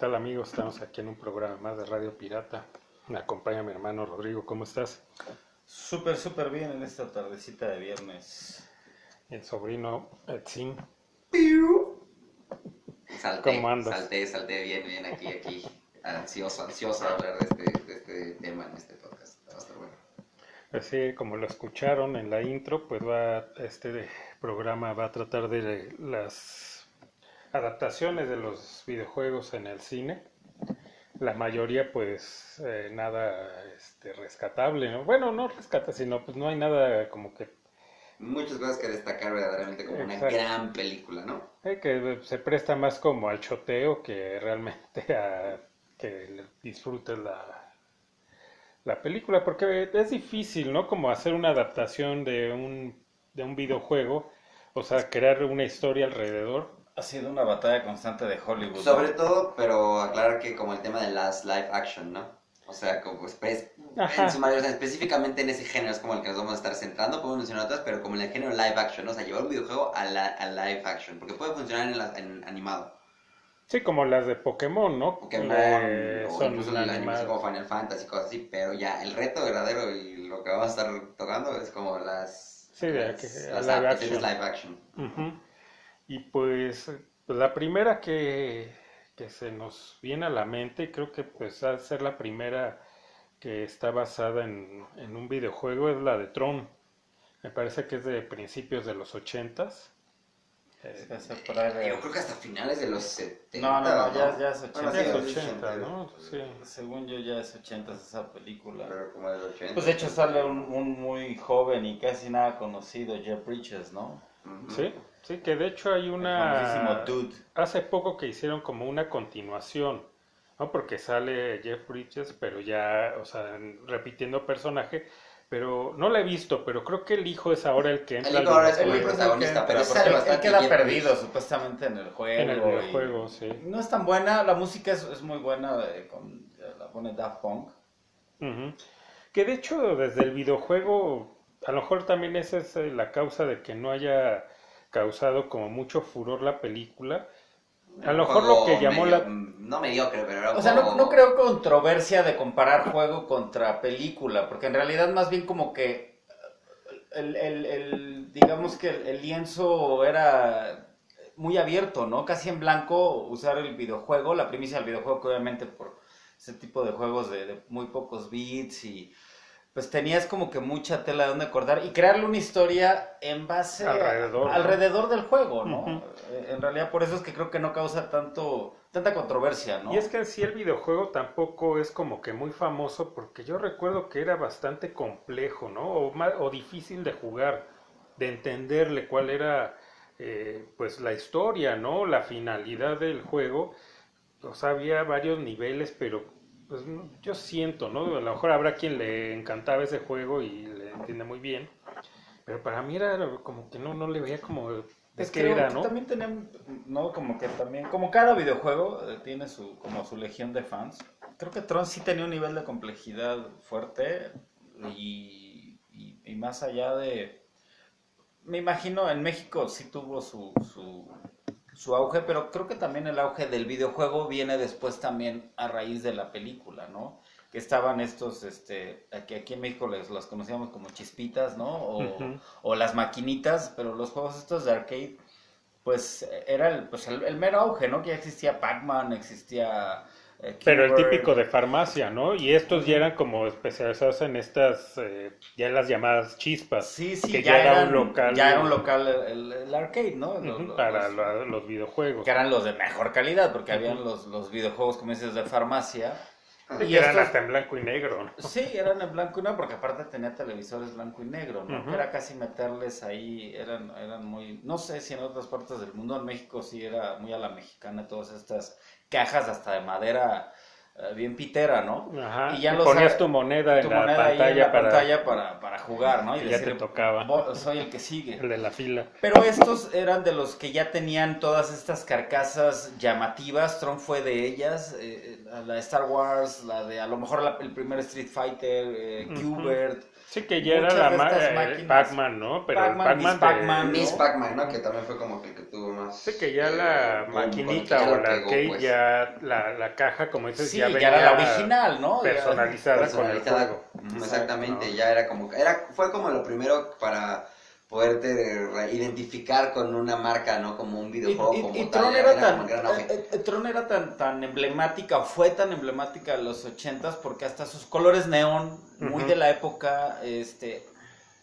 ¿Qué tal amigos? Estamos aquí en un programa más de Radio Pirata. Me acompaña mi hermano Rodrigo. ¿Cómo estás? Súper, súper bien en esta tardecita de viernes. El sobrino Etzin. Salté, ¿Cómo andas? salté, salté bien, bien aquí, aquí. Ansioso, ansioso de hablar de este, de este tema en este podcast. Va a estar bueno. Así como lo escucharon en la intro, pues va este programa va a tratar de las adaptaciones de los videojuegos en el cine. La mayoría, pues, eh, nada este, rescatable, ¿no? Bueno, no rescata, sino pues no hay nada como que Muchas cosas que destacar verdaderamente como una gran película, ¿no? Eh, que se presta más como al choteo que realmente a que disfrutes la, la película, porque es difícil, ¿no? Como hacer una adaptación de un, de un videojuego, o sea, crear una historia alrededor. Ha sido una batalla constante de Hollywood. ¿no? Sobre todo, pero aclarar que como el tema de las live action, ¿no? O sea, como Ajá. en su mayoría, o sea, específicamente en ese género es como el que nos vamos a estar centrando, podemos mencionar otras, pero como en el género live action, ¿no? o sea, llevar un videojuego a, la, a live action, porque puede funcionar en, la- en animado. Sí, como las de Pokémon, ¿no? Pokémon, Eh, o son incluso la animación animadas. como Final Fantasy, cosas así, pero ya el reto verdadero y lo que vamos a estar tocando es como las, Sí, de las, que- las live adaptaciones action. live action. Y pues la primera que, que se nos viene a la mente, creo que pues va a ser la primera que está basada en, en un videojuego, es la de Tron. Me parece que es de principios de los ochentas. Eh, Yo creo que hasta finales de los 70. No, no, no, ya- ya es Bueno, 80. sí, es es 80, 80, ¿no? Sí. Según yo ya es 80 esa película. Pero como del 80. Pues de hecho sale un, un muy joven y casi nada conocido, Jeff Bridges, ¿no? Sí, sí, que de hecho hay una... Dude. Hace poco que hicieron como una continuación, ¿no? Porque sale Jeff Bridges, pero ya, o sea, en- repitiendo personaje, pero no la he visto, pero creo que el hijo es ahora el que entra El hijo ahora es el protagonista, pero sale él bastante queda perdido Bridges. supuestamente en el juego. En el y- videojuego, sí. No es tan buena, la música es, es muy buena, eh, con, la pone Daft Punk. Que de hecho desde el videojuego, a lo mejor también esa es eh, la causa de que no haya causado como mucho furor la película. A lo mejor lo que llamó medio- la... mm, No mediocre, pero era O sea, no, creo controversia de comparar juego contra película, porque en realidad más bien como que el, el- el- digamos que el, el lienzo era muy abierto, ¿no? Casi en blanco usar el videojuego, la primicia del videojuego que obviamente por ese tipo de juegos de, de muy pocos bits y pues tenías como que mucha tela de donde cortar y crearle una historia en base a- Alrededor, ¿no? alrededor del juego, ¿no? Eh, En realidad por eso es que creo que no causa tanto tanta controversia, ¿no? Y es que en sí el videojuego tampoco es como que muy famoso porque yo recuerdo que era bastante complejo, ¿no? O, o difícil de jugar, de entenderle cuál era eh, pues la historia, ¿no? La finalidad del juego. O sea, había varios niveles, pero pues yo siento, ¿no? A lo mejor habrá quien le encantaba ese juego y le entiende muy bien. Pero para mí era como que no, no le veía como de Es que era, ¿no? también tenían, no, como que también, como cada videojuego eh, tiene su, como su legión de fans. Creo que Tron sí tenía un nivel de complejidad fuerte y, y, y más allá de, me imagino en México sí tuvo su, su, su auge, pero creo que también el auge del videojuego viene después también a raíz de la película, ¿no? Que estaban estos, este, aquí, aquí en México les, los conocíamos como chispitas, ¿no? O las maquinitas, pero los juegos estos de arcade, pues era el, pues, el, el mero auge, ¿no? Que ya existía Pac-Man, existía... Pero el típico de farmacia, ¿no? Y estos ya eran como especializados en estas, eh, ya las llamadas chispas. Sí, sí, que ya, ya era un local. Ya era un local el, el arcade, ¿no? Para los- la- los videojuegos. que eran los de mejor calidad, porque habían Ujú. los, los videojuegos, como dices, de farmacia. Y eran estos- hasta en blanco y negro. ¿no? Sí, eran en blanco y negro, porque aparte tenía televisores blanco y negro, ¿no? Era casi meterles ahí, eran, eran muy, no sé si en otras partes del mundo, en México sí era muy a la mexicana, todas estas cajas hasta de madera eh, bien pitera, ¿no? Ajá. Y ya y los- ponías tu moneda Tu en la moneda ahí pantalla en la para pantalla para, para jugar, ¿no? Y ya decir, te tocaba. "Vo- soy el que sigue. el de la fila. Pero estos eran de los que ya tenían todas estas carcasas llamativas. Tron fue de ellas. eh, la de Star Wars, la de a lo mejor la- el primer Street Fighter, eh. Sí, que ya Muchas era la eh. Pac-Man, ¿no? Pero Pac-Man, Pac-Man. Miss ¿no? Pac-Man, ¿no? Que también fue como que que tuvo más. Sé que ya eh, la boom, maquinita o ya la pegó, arcade, pues. ya la, la caja, como dices, Sí, ya ya, venía era la original, ¿no? Ya- personalizada, personalizada. con el juego. Exacto, Exactamente, ¿no? ya era como, era, fue como lo primero para poderte re- identificar con una marca, ¿no? Como un Y, videojuego y- como y tal, Tron era como tan, gran eh, eh, Tron era tan, tan emblemática, fue tan emblemática en los ochentas, porque hasta sus colores neón, muy Ujú. de la época, este...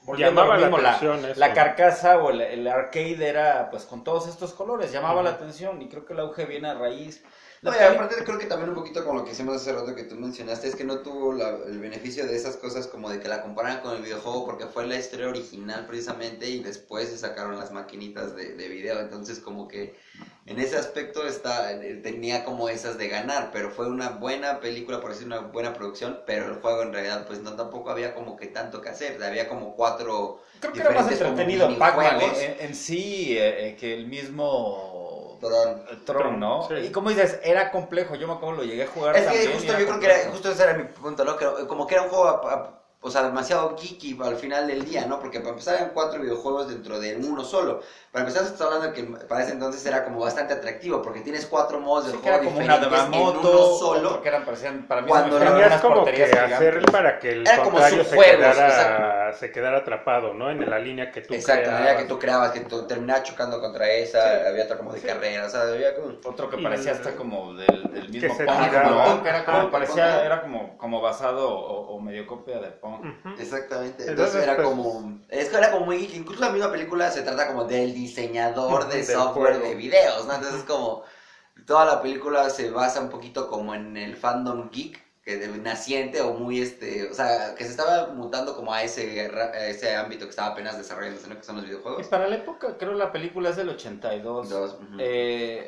volviendo Llamaba la atención eso. la carcasa o el, el arcade era pues con todos estos colores, llamaba la atención y creo que el auge viene a raíz. La No, y peli- aparte creo que también un poquito con lo que hicimos hace rato que tú mencionaste es que no tuvo la- el beneficio de esas cosas como de que la compararan con el videojuego porque fue la historia original precisamente y después se sacaron las maquinitas de, de video. Entonces como que en ese aspecto está eh, tenía como esas de ganar pero fue una buena película por decir una buena producción pero el juego en realidad pues no tampoco había como que tanto que hacer. Había como cuatro creo que era más entretenido Pac-Man minijuegos. eh, en, en sí eh, eh, que el mismo... Tron. Tron, ¿no? Sí. Y como dices, era complejo, yo me acuerdo, lo llegué a jugar Es que también justo yo creo que era, justo ese era mi punto, ¿no? Que como que era un juego, a- a- o sea, demasiado geeky al final del día, ¿no? Porque para empezar eran cuatro videojuegos dentro de uno solo. Para empezar, se está hablando de que para ese entonces era como bastante atractivo, porque tienes cuatro modos de Sí, que juego como una diferentes en uno solo. que eran, parecían, para mí Cuando se Tenías unas como que hacer para que el Era como contrario se subjuegos, quedara, se quedara atrapado, ¿no? En la línea que tú Exacto, la idea creabas. que tú creabas, que tú terminabas chocando contra esa, había otra como de carrera, o sea, había como... Otro que parecía hasta como del, del mismo se Pong. ¿no? Que era como, parecía, era como, como basado o, o medio copia de Pong. Exactamente, entonces, Entonces, era pues- como, es que era como muy geek, incluso la misma película se trata como del diseñador de del software juego. de videos, ¿no? Entonces como, toda la película se basa un poquito como en el fandom geek, que de naciente o muy este, o sea, que se estaba mutando como a ese, a ese ámbito que estaba apenas desarrollándose, ¿no? Que son los Y videojuegos. para la época, creo la película es del 82. Dos. Eh,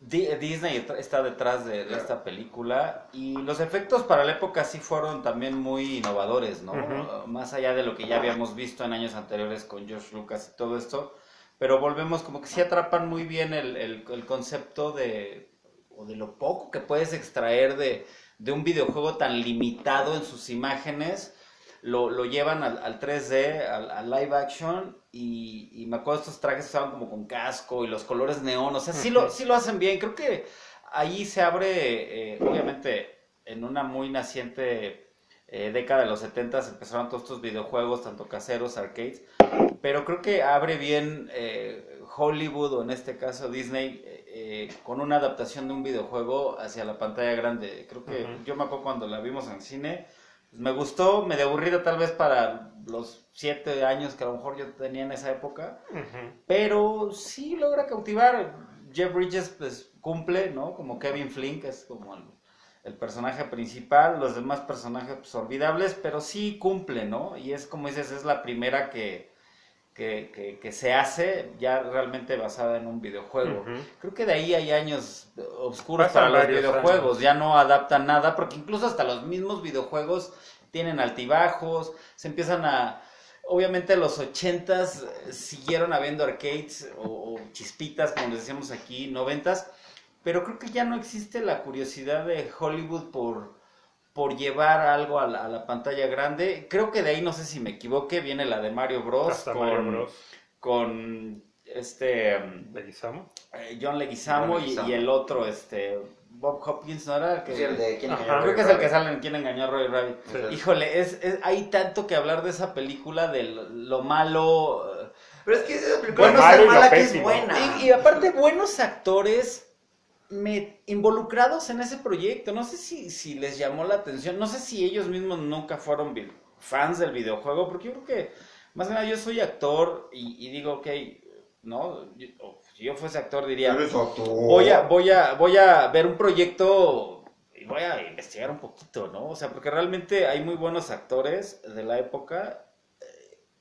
Disney está detrás de, Claro. esta película y los efectos para la época sí fueron también muy innovadores, ¿no? Más allá de lo que ya habíamos visto en años anteriores con George Lucas y todo esto, pero volvemos como que sí atrapan muy bien el, el- el concepto de, o de lo poco que puedes extraer de, de un videojuego tan limitado en sus imágenes lo, lo llevan al, al 3D, al, al live action, y, y me acuerdo estos trajes estaban como con casco y los colores neón, o sea, sí lo, sí lo hacen bien, creo que ahí se abre, eh, obviamente, en una muy naciente eh, década de los 70 empezaron todos estos videojuegos, tanto caseros, arcades, pero creo que abre bien eh, Hollywood, o en este caso Disney, eh, con una adaptación de un videojuego hacia la pantalla grande. Creo que yo me acuerdo cuando la vimos en cine, pues me gustó, medio aburrida tal vez para los siete años que a lo mejor yo tenía en esa época, pero sí logra cautivar. Jeff Bridges pues cumple, ¿no? Como Kevin Flynn, que es como el, el personaje principal, los demás personajes pues olvidables, pero sí cumple, ¿no? Y es como dices, es la primera que, que, que, que se hace ya realmente basada en un videojuego. Creo que de ahí hay años oscuros Pasan para los videojuegos, años. ya no adaptan nada, porque incluso hasta los mismos videojuegos tienen altibajos, se empiezan a... Obviamente los ochentas siguieron habiendo arcades o, o chispitas, como les decíamos aquí, noventas, pero creo que ya no existe la curiosidad de Hollywood por, por llevar algo a la, a la pantalla grande. Creo que de ahí, no sé si me equivoque, viene la de Mario Bros. Hasta con, Mario Bros. con este Leguizamo. eh, John Leguizamo, John y- Leguizamo. y, el otro, este Bob Hopkins, ¿no era? Que, Sí, el de quién Ajá. engañó a Creo que es el que sale en Quién engañó a Roy Rabbit. Sí. Híjole, es, es- hay tanto que hablar de esa película, de lo, lo malo. eh, Pero es que esa película Bueno, no es mala que es pésimo. buena. Y, y aparte, buenos actores me, involucrados en ese proyecto. No sé si, si les llamó la atención. No sé si ellos mismos nunca fueron fans del videojuego. Porque yo creo que, más que nada, yo soy actor y, y digo, ok, ¿no? Yo- si yo fuese actor, diría, voy a, voy a, voy a ver un proyecto y voy a investigar un poquito, ¿no? O sea, porque realmente hay muy buenos actores de la época.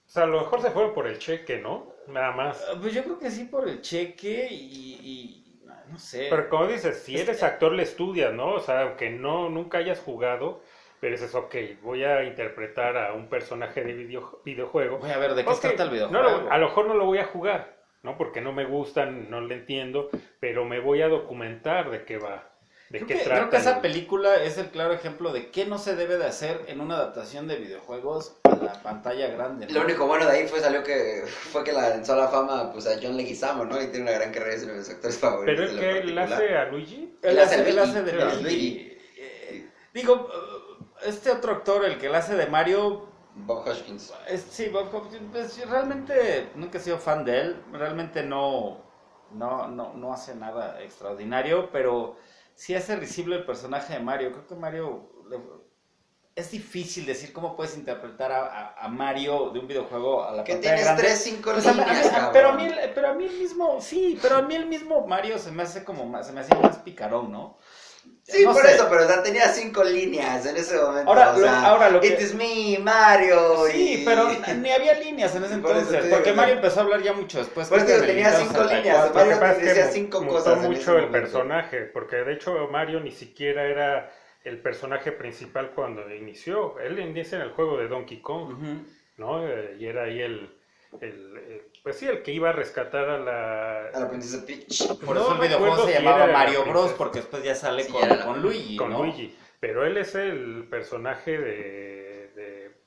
O sea, a lo mejor se fueron por el cheque, ¿no? Nada más. Ah, Pues yo creo que sí por el cheque y, y- no sé. Pero como dices, si Es eres actor le estudias, ¿no? O sea, aunque no nunca hayas jugado, pero dices, ok, voy a interpretar a un personaje de video- videojuego. Voy a ver de qué Ok, se trata el no videojuego. lo- a lo mejor no lo voy a jugar, ¿no? Porque no me gustan, no le entiendo, pero me voy a documentar de qué va. De Creo qué que, trata. creo que esa el- película es el claro ejemplo de qué no se debe de hacer en una adaptación de videojuegos a la pantalla grande. ¿no? Lo único bueno de ahí fue salió que fue que la lanzó a la fama pues a John Leguizamo, ¿no? Y tiene una gran carrera, es uno de mis actores favoritos. Pero lo que él hace a Luigi. Él hace, hace él Luigi, hace de Luigi. Luigi. Eh, digo, eh, este otro actor, el que le hace de Mario, Bob Hoskins. es, sí, Bob Hopkins, pues, realmente nunca he sido fan de él. Realmente no, no, no, no hace nada extraordinario, pero sí hace risible el personaje de Mario. Creo que Mario... es difícil decir cómo puedes interpretar a, a- a Mario de un videojuego a la Que pantalla tienes grande. tres, cinco Pues líneas, a- pero, a mí, el- pero a mí el mismo, sí, pero a mí el mismo Mario se me hace como más, se me hacía más picarón, ¿no? Sí, No por sé. eso, pero o sea, tenía cinco líneas en ese momento. Ahora, o lo- sea, ahora lo que- It is me, Mario. Sí, y- pero ni había líneas en ese Por entonces, digo, porque ¿no? Mario empezó a hablar ya mucho después. Por eso que tenía cinco 64. líneas, Mario decía que cinco cosas ese mucho el momento. personaje, porque de hecho Mario ni siquiera era el personaje principal cuando inició. Él inicia en el juego de Donkey Kong. ¿no? Eh, Y era ahí el, el- el- pues sí, el que iba a rescatar a la... A la princesa Peach. Por No eso el videojuego se llamaba Mario Bros, porque después ya sale Sí, con, era la- con Luigi, con ¿no? Luigi. Pero él es el personaje de,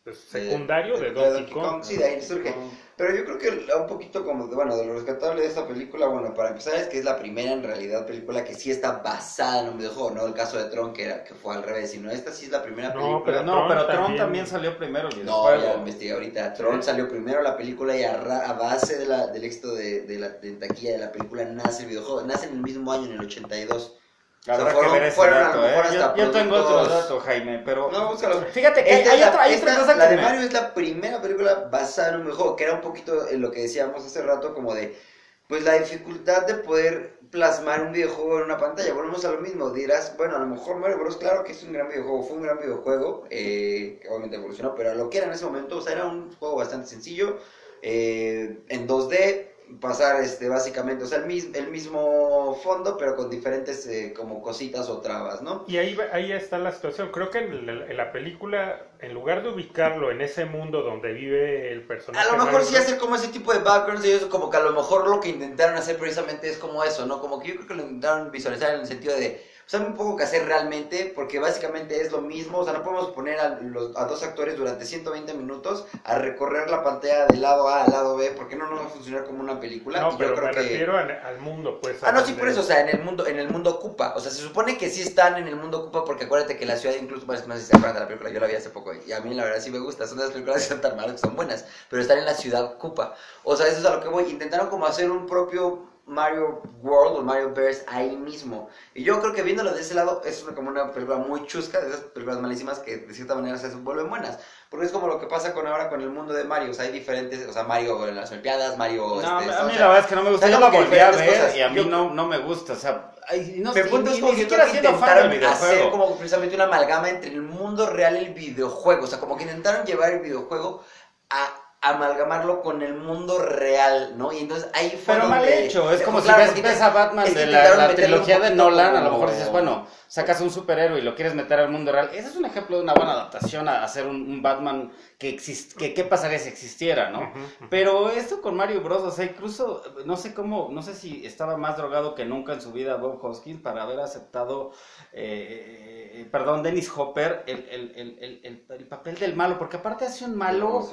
pues, De- secundario de, de Donkey, Donkey Kong. Kong, sí, de ahí surge. Pero yo creo que un poquito como, de, bueno, de lo rescatable de esta película, bueno, para empezar es que es la primera en realidad película que sí está basada en un videojuego, no el caso de Tron que, era, que fue al revés, sino esta sí es la primera No, película. Pero no, Tron pero Tron también- también salió primero el No, ya lo videojuego. investigué ahorita. Tron salió primero la película y a, ra- a base de la, del éxito de, de la de taquilla de la película nace el videojuego. Nace en el mismo año, en el 82. Habrá O sea, que fueron- ver ese fueron a lo mejor ¿eh? Yo, hasta yo tengo otro dato, Jaime, pero... No, búscalo. Fíjate que Esta hay es la- otra, hay otra cosa la que de me- Mario es la primera película basada en un videojuego, que era un poquito en lo que decíamos hace rato, como de, pues la dificultad de poder plasmar un videojuego en una pantalla. Volvemos a lo mismo, dirás, bueno, a lo mejor Mario Bros. Claro que es un gran videojuego, fue un gran videojuego, eh, que obviamente evolucionó, pero a lo que era en ese momento, o sea, era un juego bastante sencillo, eh, en 2D, pasar este básicamente, o sea, el, mis- el mismo fondo, pero con diferentes eh, como cositas o trabas, ¿no? Y ahí, va- ahí está la situación. Creo que en la, en la película, en lugar de ubicarlo en ese mundo donde vive el personaje... A lo mejor sí hacer como ese tipo de backgrounds y eso, como que a lo mejor lo que intentaron hacer precisamente es como eso, ¿no? Como que yo creo que lo intentaron visualizar en el sentido de, sea, un poco que hacer realmente, porque básicamente es lo mismo, o sea, no podemos poner a, los, a dos actores durante 120 minutos a recorrer la pantalla del lado A al lado B, porque no nos va a funcionar como una película. No, yo pero creo me que... refiero al, al mundo, pues. Ah, no, sí, por eso, o sea, en el mundo, en el mundo ocupa. O sea, se supone que sí están en el mundo ocupa porque acuérdate que la ciudad incluso no sé si se acuerdan de la película, yo la vi hace poco y a mí la verdad sí me gusta, son de las películas que son tan malas que son buenas, pero están en la ciudad ocupa. O sea, eso es a lo que voy, intentaron como hacer un propio Mario World o Mario Verse ahí mismo. Y yo creo que viéndolo de ese lado es como una película muy chusca, de esas películas malísimas que de cierta manera se vuelven buenas. Porque es como lo que pasa con ahora con el mundo de Mario, o sea, hay diferentes, o sea, Mario en las Olimpiadas, Mario... No, este, a mí Sunshine. la verdad es que no me gusta. O sea, Yo la volví a ver cosas. y a mí Yo- no, no me gusta. O sea, ay, no sé, punto es como que intentaron hacer como precisamente una amalgama entre el mundo real y el videojuego. O sea, como que intentaron llevar el videojuego a amalgamarlo con el mundo real, ¿no? Y entonces ahí fue Pero mal hecho, es Eh, como pues, si claro, ves, ves a Batman es que de la, la trilogía de Nolan, a lo mejor dices, bueno, sacas un superhéroe y lo quieres meter al mundo real. Ese es un ejemplo de una buena adaptación a hacer un, un Batman que existe, que qué pasaría si existiera, ¿no? Pero esto con Mario Bros, o sea, incluso, no sé cómo, no sé si estaba más drogado que nunca en su vida Bob Hoskins para haber aceptado, eh, eh, perdón, Dennis Hopper, el, el, el, el, el- el papel del malo, porque aparte hace un malo,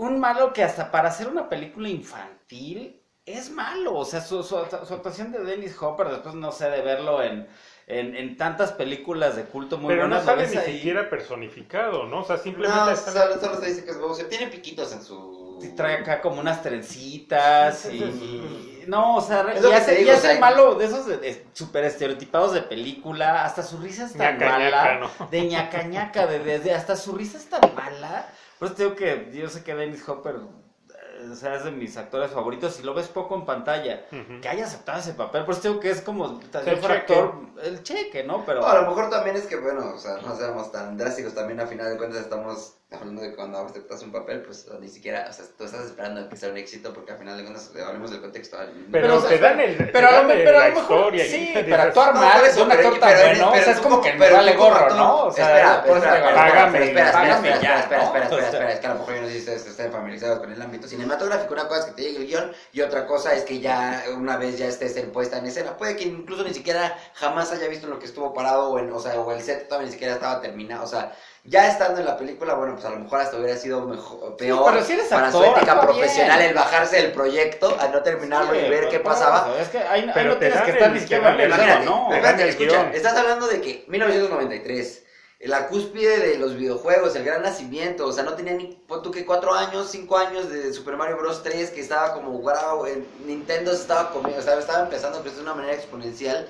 un malo que hasta para hacer una película infantil es malo. O sea, su, su, su actuación de Dennis Hopper, después no sé, de verlo en, en, en tantas películas de culto muy Pero no buenas. lo sale ves ni ahí, siquiera personificado, ¿no? O sea, simplemente No, está- solo, solo se dice que es bobo. O sea, tiene piquitos en su... y Trae acá como unas trencitas y... No, o sea, Es y hace, digo, y o hace sea, el malo de esos de- de super estereotipados de película, hasta su risa es tan Ñaca, mala, ñaca, ¿no? de ñaca ñaca, de, de- de- hasta su risa es tan mala. Por eso te digo que yo sé que Dennis Hopper eh, o sea, es de mis actores favoritos y lo ves poco en pantalla. Que haya aceptado ese papel, por eso te digo que es como, tal El actor, el cheque, ¿no? Pero... No, a lo mejor también es que, bueno, o sea, no seamos tan drásticos, también a final de cuentas estamos hablando de cuando aceptas un papel, pues ni siquiera, o sea, tú estás esperando que sea un éxito porque al final de cuentas hablemos del contexto. Pero, Pero, te dan el, pero te a dan pero a la lo mejor- historia. y sí, dices, pero actuar No, mal eso, un pero- actor tan pero- bueno, pero o sea, es como que me pero vale gorro, ¿no? O sea, espera, por espera. Págame, espera, espera, espera, espera, espera, espera, espera, O sea, espera, es que a lo mejor yo no sé si estén familiarizados con el ámbito cinematográfico. Una cosa es que te llegue el guion y otra cosa es que ya una vez ya estés en puesta en escena. Puede que incluso ni siquiera jamás haya visto lo que estuvo parado o, en, o sea, o el set todavía ni siquiera estaba terminado. O sea, ya estando en la película, bueno, pues a lo mejor hasta hubiera sido mejor, peor pero si eres para actor, su ética profesional bien. el bajarse del proyecto a no terminarlo Sí, y ver pero qué pasaba. eso, Es que ahí, ahí Pero no te tienes que estar ni siquiera Imagínate, no. te dan espérate, el escucha, estás hablando de que 1993, la cúspide de los videojuegos, el gran nacimiento, o sea, no tenía ni, pon tú que cuatro años, cinco años de Super Mario Bros. 3, que estaba como, wow, en Nintendo se estaba comiendo, o sea, estaba empezando a crecer de una manera exponencial,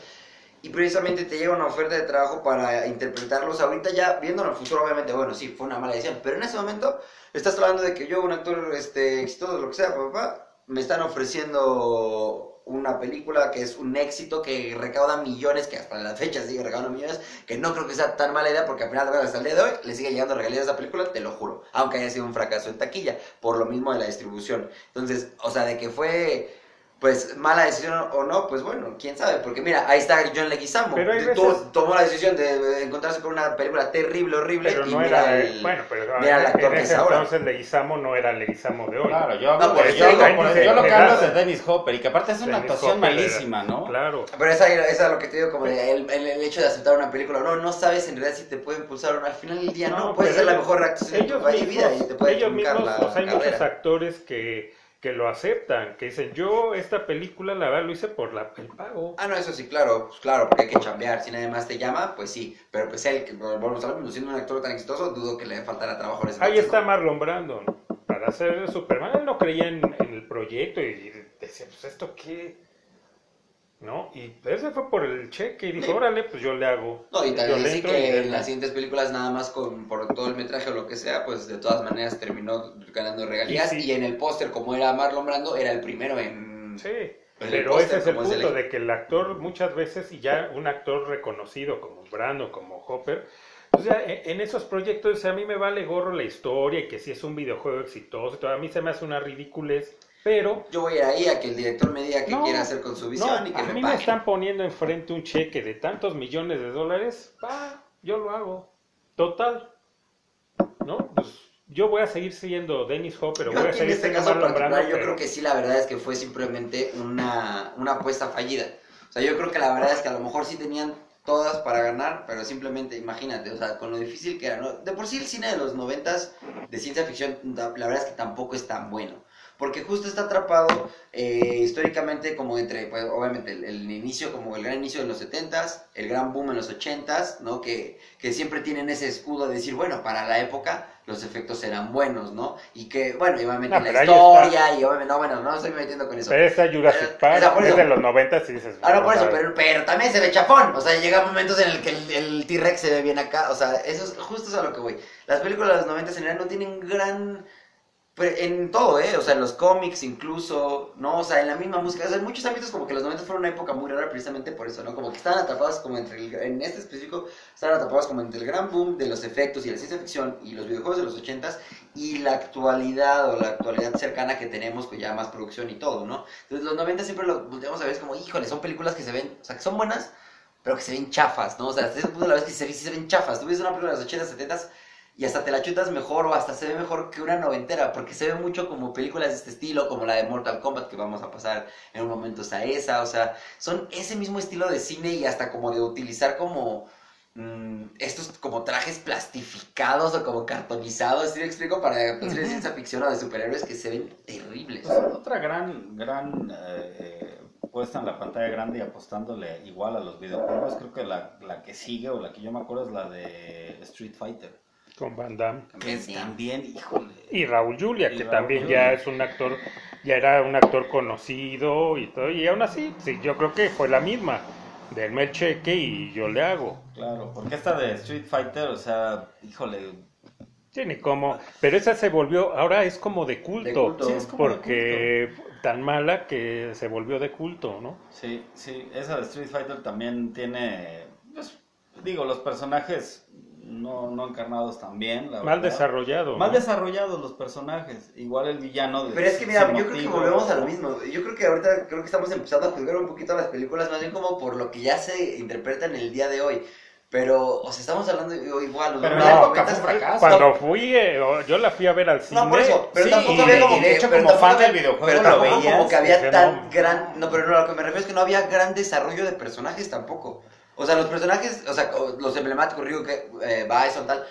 y precisamente te llega una oferta de trabajo para interpretarlos, ahorita ya, viendo en el futuro, obviamente, bueno, sí, fue una mala decisión, pero en ese momento, estás hablando de que yo, un actor este, exitoso, lo que sea, papá, me están ofreciendo una película que es un éxito, que recauda millones, que hasta la fecha sigue recaudando millones, que no creo que sea tan mala idea, porque al final hasta el día de hoy, le sigue llegando regalías a esa película, te lo juro, aunque haya sido un fracaso en taquilla, por lo mismo de la distribución. Entonces, o sea, de que fue... Pues mala decisión o no, pues bueno, quién sabe, porque mira, ahí está John Leguizamo, Pero hay tomó la decisión de encontrarse con una película terrible, horrible, Pero y no mira era, el- bueno, pero mira el actor en que es ahora. entonces Leguizamo no era Leguizamo de hoy. Claro, yo, No, hablo por yo, digo, por lo que hablo es de Dennis Hopper y que aparte es una Dennis actuación Hopper era- malísima, ¿no? Claro. Pero esa, esa es lo que te digo, como el, el- el hecho de aceptar una película, no, no sabes en realidad si te puede impulsar o no. Al final del día no, puede pero ser la mejor actuación de tu vida y mismos, te puede ellos mismos, la o sea, hay muchos actores que, que lo aceptan, que dicen, yo esta película la verdad lo hice por la, el pago. Ah, no, eso sí, claro, pues claro, porque hay que chambear. Si nadie más te llama, pues sí. Pero pues él, que volvemos a mismo, siendo un actor tan exitoso, dudo que le faltara trabajo en ese Ahí está Marlon Brando, ¿no? Para hacer Superman, él no creía en, en el proyecto y decía, pues esto qué, ¿no? Y ese fue por el cheque y dijo, Sí. órale, pues yo le hago. No, y también y que en las siguientes películas, nada más con, por todo el metraje o lo que sea, pues de todas maneras terminó ganando regalías. Y en el póster, como era Marlon Brando, era el primero en. Sí, pero ese es el como es el- punto de que el actor muchas veces, y ya un actor reconocido como Brando, como Hopper, o sea, en en esos proyectos o sea, a mí me vale gorro la historia y que si es un videojuego exitoso, a mí se me hace una ridiculez, pero Yo voy a ir ahí a que el director me diga qué No, quiere hacer con su no, visión y que a me mí pague. me están poniendo enfrente un cheque de tantos millones de dólares, yo lo hago, total, ¿no? Pues yo voy a seguir siendo Dennis Hopper, o Yo voy a aquí en seguir este caso particular, Brando, yo pero- creo que sí, la verdad es que fue simplemente una, una apuesta fallida. O sea, yo creo que la verdad es que a lo mejor sí tenían todas para ganar, pero simplemente, imagínate, o sea, con lo difícil que era, ¿no? De por sí el cine de los noventas de ciencia ficción, la verdad es que tampoco es tan bueno. Porque justo está atrapado eh, históricamente como entre, pues obviamente el, el inicio, como el gran inicio de los 70s, el gran boom en los 80s, ¿no? Que, que siempre tienen ese escudo de decir, bueno, para la época los efectos eran buenos, ¿no? Y que, bueno, y obviamente la historia, y obviamente, no, bueno, no estoy metiendo con eso. Pero esa Jurassic Park es eso. de los 90 y dices... Ah, no, por eso, pero, pero también se ve chafón. O sea, llega momentos en el que el, el T-Rex se ve bien acá. O sea, eso es justo es a lo que voy. Las películas de los 90 en general no tienen gran. Pues, En todo, ¿eh? O sea, en los cómics incluso, ¿no? O sea, en la misma música. O sea, en muchos ámbitos como que los 90 fueron una época muy rara precisamente por eso, ¿no? Como que estaban atrapados como entre el... En este específico, estaban atrapados como entre el gran boom de los efectos y la ciencia ficción y los videojuegos de los 80s y la actualidad o la actualidad cercana que tenemos con ya más producción y todo, ¿no? Entonces los 90 siempre lo volteamos a ver como, híjole, son películas que se ven, o sea, que son buenas, pero que se ven chafas, ¿no? O sea, hasta ese punto la vez que se ven chafas. Tú ves una película de los 80, 70 y hasta te la chutas mejor o hasta se ve mejor que una noventera, porque se ve mucho como películas de este estilo, como la de Mortal Kombat, que vamos a pasar en un momento a esa, o sea, son ese mismo estilo de cine y hasta como de utilizar como mm, estos como trajes plastificados o como cartonizados, ¿sí me explico? Para películas de ciencia ficción o de superhéroes que se ven terribles. Pues, otra gran, gran eh, puesta en la pantalla grande y apostándole igual a los videojuegos, creo que la, la que sigue o la que yo me acuerdo es la de Street Fighter. Con Van Damme. También Que sí. también, híjole. Y Raúl Julia, Y que Raúl también Julia. ya es un actor, ya era un actor conocido y todo, y aún así, sí, yo creo que fue la misma, del el cheque y yo le hago. Claro, porque esta de Street Fighter, o sea, híjole, Sí, ni cómo, pero esa se volvió, ahora es como de culto, De culto. Sí, es como de porque tan mala que se volvió de culto, ¿no? sí, sí, esa de Street Fighter también tiene, pues, digo, los personajes no, no encarnados tan bien. La Mal verdad. desarrollado. Mal ¿no? desarrollados los personajes. Igual el villano. De, Pero es que mira, yo creo que volvemos a lo mismo. Yo creo que ahorita creo que estamos empezando a juzgar un poquito las películas, más bien como por lo que ya se interpreta en el día de hoy. Pero, o sea, estamos hablando igual. Pero fue un fracaso. Cuando fui, eh, o- yo la fui a ver al cine. No, por eso, pero Sí, tampoco y había como que- hecho, pero como fan del videojuego, pero lo tampoco veías, como que había tan no. gran, no, pero no, a lo que me refiero es que no había gran desarrollo de personajes tampoco. O sea, los personajes, o sea, los emblemáticos, Ryu, que, eh, Bison, tal,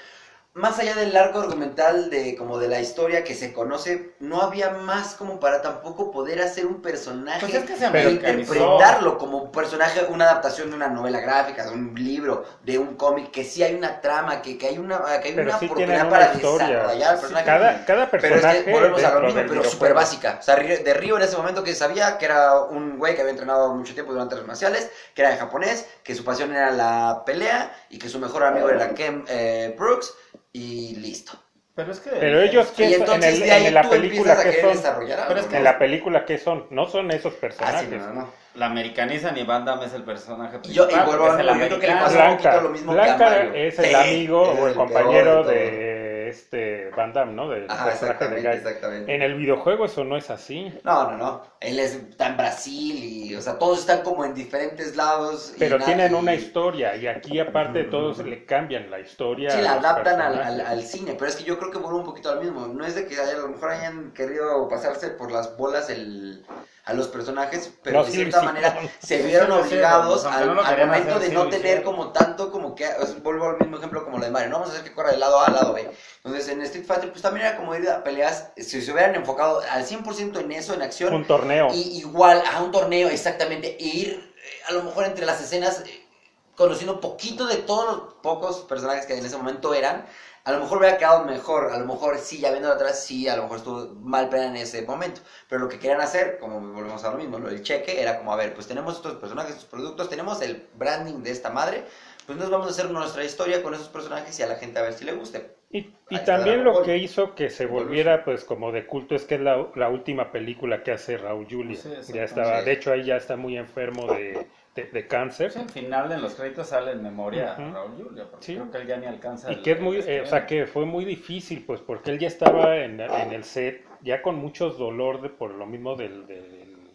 más allá del arco argumental de como de la historia que se conoce, no había más como para tampoco poder hacer un personaje Pues es que se e Pero- interpretarlo como un personaje, una adaptación de una novela gráfica, de un libro, de un cómic, que sí hay una trama, que, que hay una, que hay Pero una sí oportunidad para historia. desarrollar el personaje. Cada, cada Pero personaje. es que volvemos a lo mismo, pero súper básica. O sea, de Ryo en ese momento que sabía que era un güey que había entrenado mucho tiempo durante artes marciales, que era de japonés, que su pasión era la pelea y que su mejor amigo era Ken eh, Brooks y listo. Pero es que. Pero ellos, ¿qué Y son? entonces en, el- de ahí en la tú película, empiezas a ¿qué querer son? Pero es que. En la película, ¿qué son? No son esos Ah, sí, personajes. no, no. La americanizan y Van Damme es el personaje Y yo- y vuelvo a yo creo que le un Blanca, poquito lo mismo que a Blanca Mario. es el Sí, amigo o es el el compañero peor de de este Van Damme, ¿no? Del Ajá, personaje de exactamente, exactamente. En el videojuego eso no es así. No, no, no. Él es, está en Brasil y, o sea, todos están como en diferentes lados. Pero tienen una historia y aquí aparte todos le cambian la historia. Sí, la adaptan al, al, personajes. al cine, pero es que yo creo que vuelve un poquito al mismo. No es de que a lo mejor hayan querido pasarse por las bolas el, a los personajes, pero No, de cierta sí, manera se vieron Sí hicieron, obligados al, no momento hacer, de no tener como tanto como que, o sea, vuelvo al mismo ejemplo como lo de Mario, no vamos a hacer que corra de lado A lado B. Entonces en Street Fighter pues también era como ir a peleas, si se hubieran enfocado al 100% en eso, en acción, Un torneo. y igual a un torneo, exactamente, e ir eh, a lo mejor entre las escenas eh, conociendo poquito de todos los pocos personajes que en ese momento eran, a lo mejor hubiera quedado mejor, a lo mejor sí, ya viendo atrás, sí, a lo mejor estuvo mal pena en ese momento, pero lo que querían hacer, como volvemos a lo mismo, lo del cheque, era como, a ver, pues tenemos estos personajes, estos productos, tenemos el branding de esta madre, pues nos vamos a hacer nuestra historia con esos personajes y a la gente a ver si le guste. Y, también lo que hizo que se volviera pues como de culto es que es la, la última película que hace Raúl Julia. Sí, ya estaba, Sí. de hecho ahí ya está muy enfermo de, de, de cáncer. Pues, al final en los créditos sale en memoria Ujú. Raúl Julia, porque Sí. creo que él ya ni alcanza. Y el- que es muy, el eh, o sea, que fue muy difícil, pues, porque él ya estaba en, en el set, ya con muchos dolor de, por lo mismo de,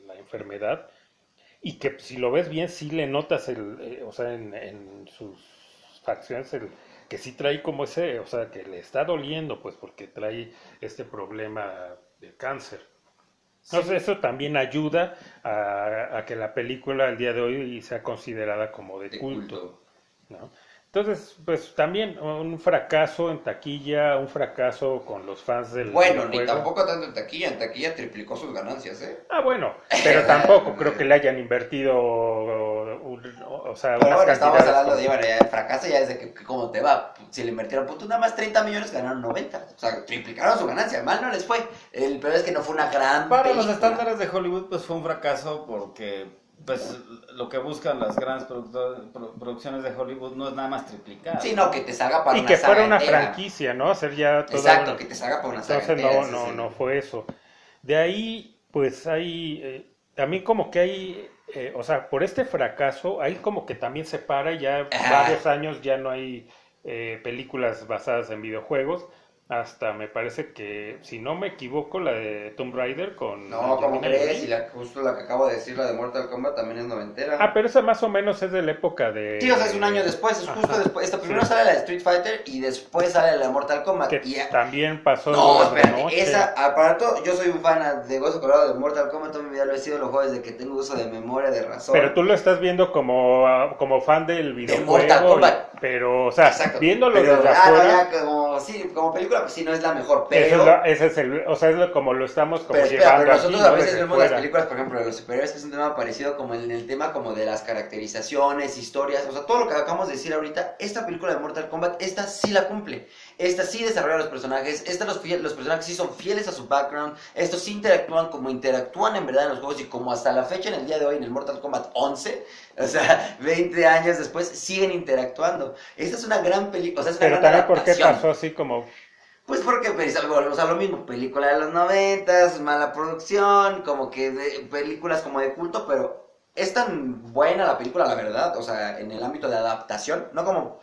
la enfermedad, y que si lo ves bien, sí le notas, el, eh, o sea, en, en sus facciones, el, que sí trae como ese, o sea, que le está doliendo, pues, porque trae este problema de cáncer. Entonces eso también ayuda a, a que la película al día de hoy sea considerada como de, De culto. culto. ¿no? Entonces, pues también un fracaso en taquilla, un fracaso con los fans del Bueno, ni tampoco tanto en taquilla, en taquilla triplicó sus ganancias, ¿eh? Ah, bueno, pero tampoco creo que le hayan invertido, un- o sea, Pero bueno, estamos hablando como- de, bueno, ya fracasa ya desde que, que cómo te va. Si le invirtieron, pues nada más 30 millones ganaron 90. O sea, triplicaron su ganancia. Mal no les fue. El peor es que no fue una gran Para los estándares de Hollywood, pues fue un fracaso porque pues lo que buscan las grandes producciones de Hollywood no es nada más triplicar. Sí, no, que te salga para y una que fuera una entera. franquicia, ¿no? Hacer ya toda Exacto, una- que te salga para una saga Entonces no, no, no fue eso. De ahí, pues hay, eh, también como que hay, eh, o sea, por este fracaso, ahí como que también se para, ya Ah. varios años ya no hay eh, películas basadas en videojuegos, hasta me parece que, si no me equivoco, la de Tomb Raider con... No, ¿cómo crees? Y la, justo la que acabo de decir, la de Mortal Kombat, también es noventera. Ah, pero esa más o menos es de la época de... Sí, o sea, es un año después, es justo Ajá. después. Esta primero Sí. sale la de Street Fighter y después sale la de Mortal Kombat. Que Y- también pasó No, de espérate, esa, aparato, yo soy un fan de Gozo Colorado de Mortal Kombat, toda mi vida lo he sido, los juegos de que tengo uso de memoria, de razón. Pero tú lo estás viendo como, ah, como fan del videojuego. Mortal Kombat. y- pero, o sea, Exacto. viéndolo Pero, desde ah, afuera, ya como, sí, como película, pues sí, no es la mejor, eso pero... es la- ese es el, o sea, es lo- como lo estamos como Pero espera, llevando pero nosotros ¿no? a veces vemos las películas, por ejemplo, de los superhéroes, que es un tema parecido como en el tema como de las caracterizaciones, historias, o sea, todo lo que acabamos de decir ahorita, esta película de Mortal Kombat, esta sí la cumple. Esta sí desarrolla los personajes, esta los, los personajes sí son fieles a su background, estos sí interactúan como interactúan en verdad en los juegos y como hasta la fecha en el día de hoy en el Mortal Kombat 11, o sea, 20 años después siguen interactuando. Esta es una gran película, o sea, es una Pero gran también, ¿por qué pasó así como Pues porque pues, volvemos a lo mismo, película de los noventas, mala producción, como que de- películas como de culto, pero es tan buena la película, la verdad, o sea, en el ámbito de adaptación, no como...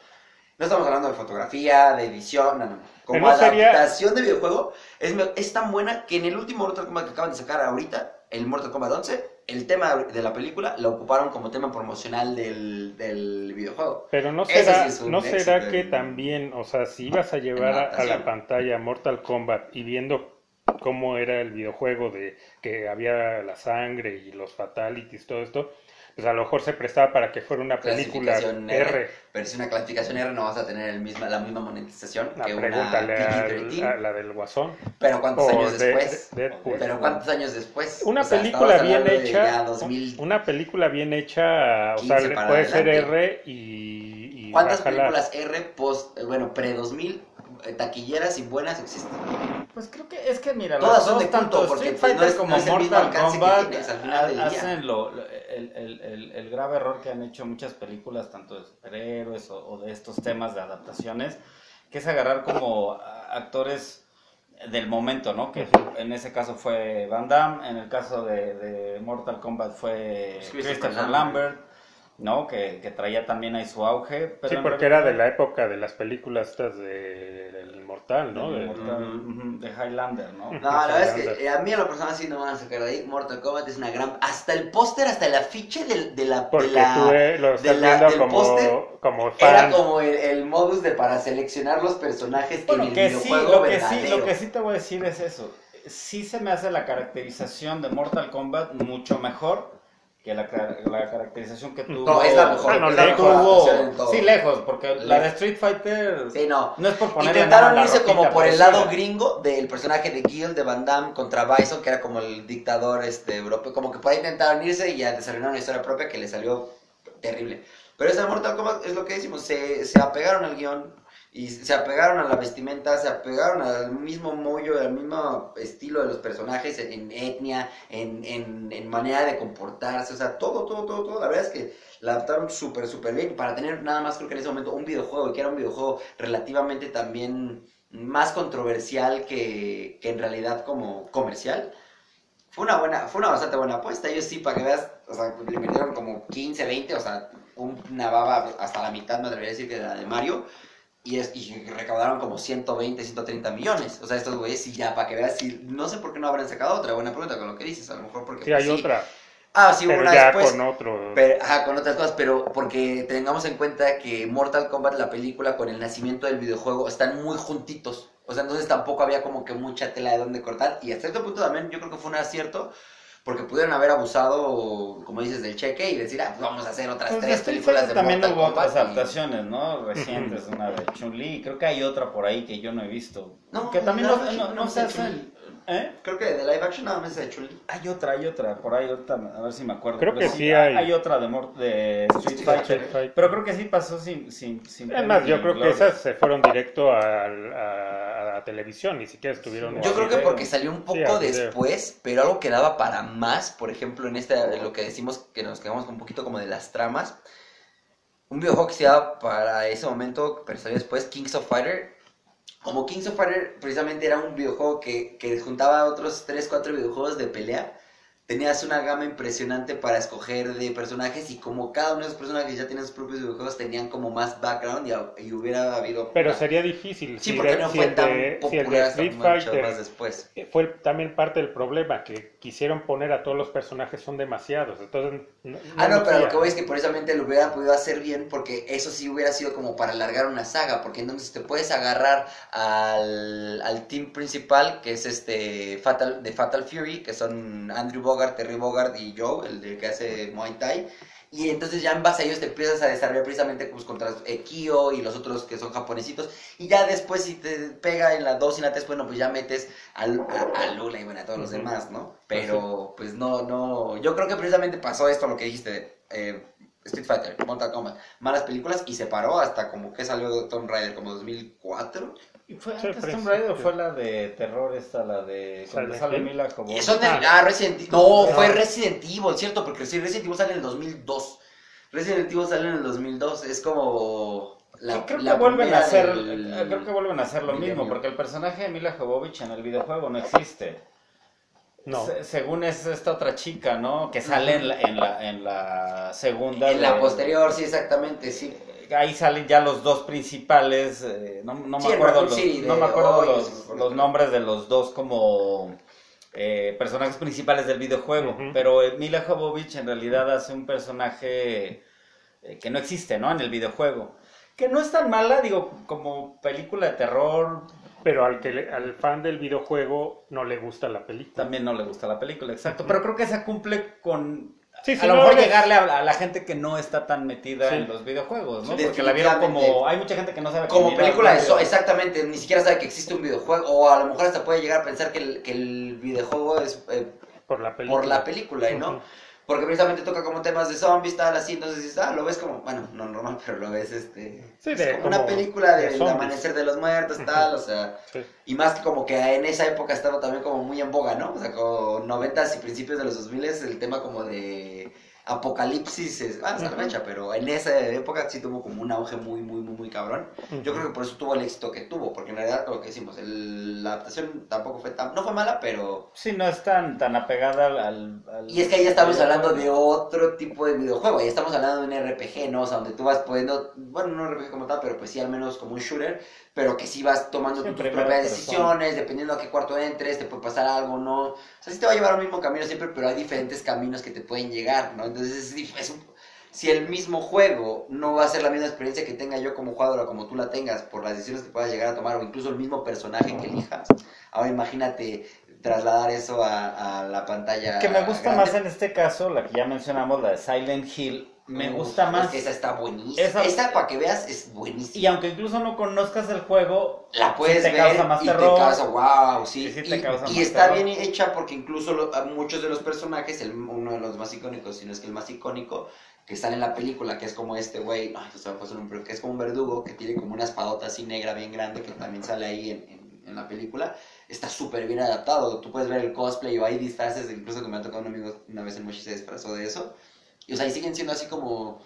No estamos hablando de fotografía, de edición, no, no. Como no sería- adaptación de videojuego, es, es tan buena que en el último Mortal Kombat que acaban de sacar ahorita, el Mortal Kombat 11, el tema de la película lo ocuparon como tema promocional del, del videojuego. Pero no será, sí no será que en- también, o sea, si ibas a llevar a, a la pantalla Mortal Kombat y viendo cómo era el videojuego de que había la sangre y los fatalities, todo esto, pues a lo mejor se prestaba para que fuera una película Clasificación R. Pero si una clasificación R no vas a tener el misma, la misma monetización Ah, que una pregúntale a, PG-13. a la del Guasón. Pero ¿cuántos O años de- después? de- Deadpool. Pero ¿cuántos años después? Una O sea, película bien hecha, ya 2000. una película bien hecha, o 15 sea, puede ser adelante. R y, y ¿Cuántas películas R post, eh, bueno, pre-2000 eh, taquilleras y buenas existen? Pues creo que es que mira, Todas son dos, de culto, tanto porque, Street pues, no Fighter es- no como es el mismo Mortal Kombat tienes al final del ha- día. hacen lo, lo- el, el- el- el grave error que han hecho muchas películas, tanto de superhéroes o, o de estos temas de adaptaciones, que es agarrar como actores del momento, ¿no? Que en ese caso fue Van Damme, en el caso de, de Mortal Kombat fue Pues Christopher Lambert. Lambert, ¿no? Que, que traía también ahí su auge. Pero Sí, porque era de la época de las películas estas de, Inmortal, ¿no? de, De- Mortal- Ujú. ujú, de Highlander, ¿no? No, la verdad es que eh, a mí a lo personal sí no me van a sacar de ahí. Mortal Kombat es una gran... Hasta el póster, hasta el afiche de, de la... Porque de la tú eh, lo de estás la- viendo del como, póster como Era fan. como el, el modus de para seleccionar los personajes Bueno, en el que sí, videojuego lo que sí, lo que sí te voy a decir es eso. Sí se me hace la caracterización de Mortal Kombat mucho mejor que la, la caracterización que tuvo. No, es la mejor. Ah, no, la lejos. tuvo- sí, lejos, porque la de. Street Fighter Sí, no. no es por Intentaron nada irse como por el lado la- gringo del personaje de Guild de Van Damme contra Bison, que era como el dictador este europeo. Como que por ahí intentaron irse y ya desarrollaron una historia propia que le salió terrible. Pero esa de Mortal Kombat es lo que decimos, se, se apegaron al guion y se apegaron a la vestimenta, se apegaron al mismo mollo, al mismo estilo de los personajes, en, etnia, en, en, manera de comportarse, o sea, todo, todo, todo, todo. La verdad es que la adaptaron súper, súper bien. Para tener nada más, creo que en ese momento, un videojuego, que era un videojuego relativamente también más controversial que, que en realidad como comercial. Fue una buena, fue una bastante buena apuesta. Ellos sí, para que veas, o sea, le metieron como 15, 20, o sea, una baba hasta la mitad, me atrevería a decir que de la de Mario. Y, es, y recaudaron como 120, 130 millones. O sea, estos güeyes sí ya, para que veas, sí, no sé por qué no habrán sacado otra. Buena pregunta con lo que dices, a lo mejor porque... Sí, pues, hay otra, Ah, sí, pero una ya después. con otro. Pero, ajá, con otras cosas, pero porque tengamos en cuenta que Mortal Kombat, la película, con el nacimiento del videojuego, están muy juntitos. O sea, entonces tampoco había como que mucha tela de dónde cortar. Y hasta cierto punto también yo creo que fue un acierto, porque pudieron haber abusado, como dices, del cheque y decir, ah, pues vamos a hacer otras Pues tres películas de también Mortal hubo Kombat. otras y- adaptaciones, ¿no? Recientes, una de Chun-Li. Creo que hay otra por ahí que yo no he visto. No, que también no, no, no, no- se hacen. ¿Eh? Creo que de live action nada más es de Chun-Li. Hay otra, hay otra, por ahí ahorita, a ver si me acuerdo. Creo que sí hay. Hay otra de, Mor- de Street Fighter, Fighter. pero creo que sí pasó sin... sin, sin Es más, pena yo creo que esas se fueron directo al- a, a televisión, ni siquiera estuvieron. Sí, Yo creo que porque salió un poco Sí, a video. después, pero algo que daba para más, por ejemplo, en este, lo que decimos que nos quedamos con un poquito como de las tramas. Un videojuego que se daba para ese momento, pero salió después, Kings of Fighter. Como Kings of Fighter precisamente era un videojuego que, que juntaba otros 3, 4 videojuegos de pelea. Tenías una gama impresionante para escoger de personajes y como cada uno de esos personajes ya tenían sus propios videojuegos, tenían como más background y, y hubiera habido... Pero una- sería difícil. Sí, si porque de- no fue tan de- si el de popular hasta Street Fighter más después. Fue también parte del problema, que quisieron poner a todos los personajes, son demasiados. Entonces, no, Ah, no, pero lo que voy es que precisamente lo hubieran podido hacer bien porque eso sí hubiera sido como para alargar una saga, porque entonces te puedes agarrar al, al team principal, que es este Fatal, de Fatal Fury, que son Andrew Bogart, Terry Bogart y Joe, el de que hace Muay Thai. Y entonces ya en base a ellos te empiezas a desarrollar precisamente pues, contra Kyo y los otros que son japonesitos. Y ya después si te pega en la 2 y en la 3, bueno, pues ya metes a, a Lula y bueno, a todos los demás, ¿no? Pero pues no, no, yo creo que precisamente pasó esto, lo que dijiste, eh, Street Fighter, Mortal Kombat, malas películas y se paró hasta como que salió Tomb Raider, como 2004. ¿Y fue antes Tomb Raider o fue la de terror esta, la de... Cuando sale. Mila de, Ah. ah, Resident Evil, no, No. fue Resident Evil, ¿cierto? Porque sí, Resident Evil sale en el 2002. Resident Evil sale en el 2002, es como... La, Sí, creo que vuelven a hacer del- creo que vuelven a hacer lo milenio. mismo porque el personaje de Mila Jovovich en el videojuego no existe No. Se- según es esta otra chica no que sale en la en la, en la segunda En la de- posterior, sí, exactamente, sí. Ahí salen ya los dos principales, eh, no, me acuerdo, los, City de no me acuerdo hoy, los, me nombres de los dos como eh, personajes principales del videojuego, pero eh, Mila Jovovich en realidad hace un personaje eh, que no existe, ¿no? En el videojuego. Que no es tan mala, digo, como película de terror, Pero al, que le- al fan del videojuego no le gusta la película. también no le gusta la película, exacto. Pero creo que esa cumple con... Sí, a sí, lo no, mejor eres- llegarle a, a la gente que no está tan metida Sí. en los videojuegos, ¿no? Sí, Porque la vieron como... Hay mucha gente que no sabe... Como película de eso, exactamente, ni siquiera sabe que existe un videojuego, o a lo mejor hasta puede llegar a pensar que el, que el videojuego es eh, Por la película. por la película, ¿no? Porque precisamente toca como temas de zombies, tal, así, entonces ah, lo ves como, bueno, no normal, pero lo ves, este, Sí, es de- como una película de del zombies. amanecer de los muertos, tal, o sea, Sí. y más que como que en esa época estaba también como muy en boga, ¿no? O sea, como noventas y principios de los 2000 el tema como de apocalipsis, es, ah, hasta la fecha, pero en esa época sí tuvo como un auge muy, muy, muy, muy cabrón. Yo creo que por eso tuvo el éxito que tuvo, porque en realidad lo que decimos, el- la adaptación tampoco fue tan, no fue mala, pero... Sí, no es tan, tan apegada al, Y es que ahí estamos hablando de otro tipo de videojuego, ahí estamos hablando de un RPG, ¿no? O sea, donde tú vas pudiendo, bueno, no un RPG como tal, pero pues sí al menos como un shooter, pero que sí vas tomando tus propias persona. decisiones, dependiendo a qué cuarto entres, te puede pasar algo, ¿no? O sea, sí te va a llevar al mismo camino siempre, pero hay diferentes caminos que te pueden llegar, ¿no? Entonces es, dif- es un- si el mismo juego no va a ser la misma experiencia que tenga yo como jugador o como tú la tengas por las decisiones que puedas llegar a tomar o incluso el mismo personaje que elijas, ahora imagínate trasladar eso a, a la pantalla. Que me gusta grande. más en este caso, la que ya mencionamos, la de Silent Hill, me Uf, gusta es más. que esa está buenísima. Esa- Esta, para que veas, es buenísima. Y aunque incluso no conozcas el juego, la puedes sí te ver causa más y terror. te causa, wow, sí. Y sí te y causa y más está terror. bien hecha porque incluso lo- a muchos de los personajes, el- uno de los más icónicos, si no es que el más icónico, que sale en la película, que es como este güey, ay, que es como un verdugo, que tiene como una espadota así negra bien grande, que también sale ahí en, en- en la película, está súper bien adaptado. Tú puedes ver el cosplay o hay disfraces, incluso que me ha tocado un amigo una vez en Mochi se disfrazó de eso. Y o sea, y siguen siendo así como...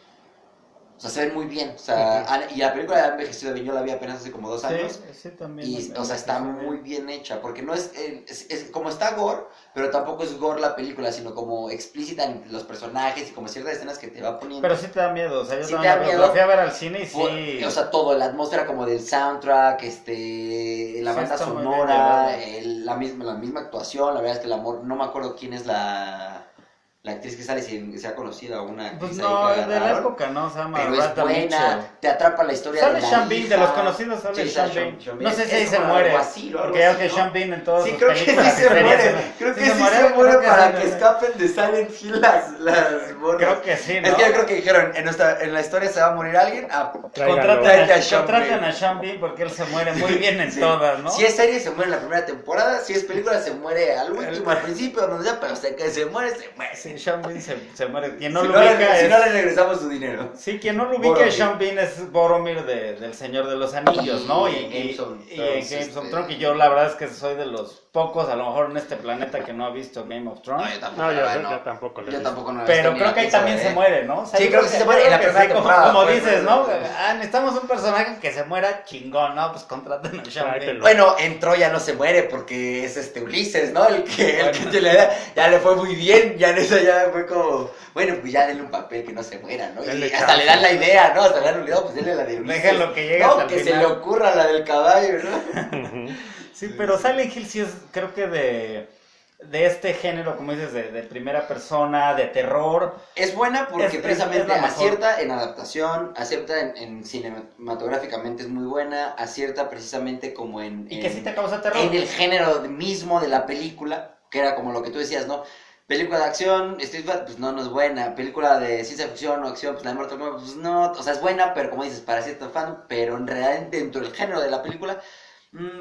O sea, se ven muy bien. O sea, y la película ha envejecido bien. Yo la vi apenas hace como dos años. sí, también. Y, o sea, está muy bien hecha, porque no es, eh, es, es- como está gore, pero tampoco es gore la película, sino como explícita en los personajes y como ciertas escenas que te va poniendo. Pero sí te da miedo, o sea, yo Sí también te da miedo. fui a ver al cine y Por- sí... o sea, todo, la atmósfera como del soundtrack, este, la Sí, banda bien sonora, el- la, misma, la misma actuación, la verdad es que el amor, no me acuerdo quién es la, la actriz que sale, si sea conocida o una Pues actriz no, ahí que de la época, ¿no? Se llama pero es Mitchell. buena, te atrapa la historia Sale de la Sean Bean, de los conocidos sale Sí, Sean Bean. No sé si ahí se muere. algo así. Porque ya que Sean en todas Sí, sus creo que sí se muere. Creo que sí se muere, muere creo que para que escapen de Silent Hill las, las morras. Creo que sí, ¿no? Es que yo creo que dijeron, en, nuestra, en la historia se va a morir alguien. Ah. Contraten, a, a Sean contraten a Sean Bean porque él se muere muy bien en todas, ¿no? Si es serie, se muere en la primera temporada. Si es película, se muere al último, al principio, pero se, que se muere, se muere. Sean Bean se, se muere. Quien no si, lo no ubica le, si no le regresamos su dinero. Sí, quien no lo ubica Boromir. es Sean Bean es Boromir de, del Señor de los Anillos, Y ¿no? Y, y- y Thrones, en este- que yo la verdad es que soy de los pocos, a lo mejor en este planeta que no ha visto Game of Thrones. No, yo tampoco. No, yo, tampoco le he Yo visto. tampoco no he Pero visto, creo que ahí también se muere, ¿no? O sea, Sí, creo que se muere en la primera sí, como- temporada, Como fue- dices, ¿no? fue- Ah, necesitamos un personaje que se muera chingón, ¿no? Pues contraten a Sean. Bueno, en Troya no se muere porque es este Ulises, ¿no? El que, el que le da, ya le fue muy bien, ya en eso ya fue como, bueno, pues ya denle un papel que no se muera, ¿no? Y Denle hasta chance. le dan la idea, ¿no? Hasta le dan un pues denle la de Ulises. Déjenlo que llegue No, hasta que se final. le ocurra la del caballo, ¿no? Sí, pero Silent Hill sí es, creo que de, de este género, como dices, de, de primera persona, de terror. Es buena porque Es- precisamente es acierta en adaptación, acierta en, en cinematográficamente es muy buena, acierta precisamente como en... Y que en- sí te causa terror. en el género mismo de la película, que era como lo que tú decías, ¿no? Película de acción, Street Fighter, pues no, no es buena. Película de ciencia ficción o acción, pues la de Mortal Kombat, pues no, o sea, es buena, pero como dices, para cierto fan, pero en realidad dentro del género de la película,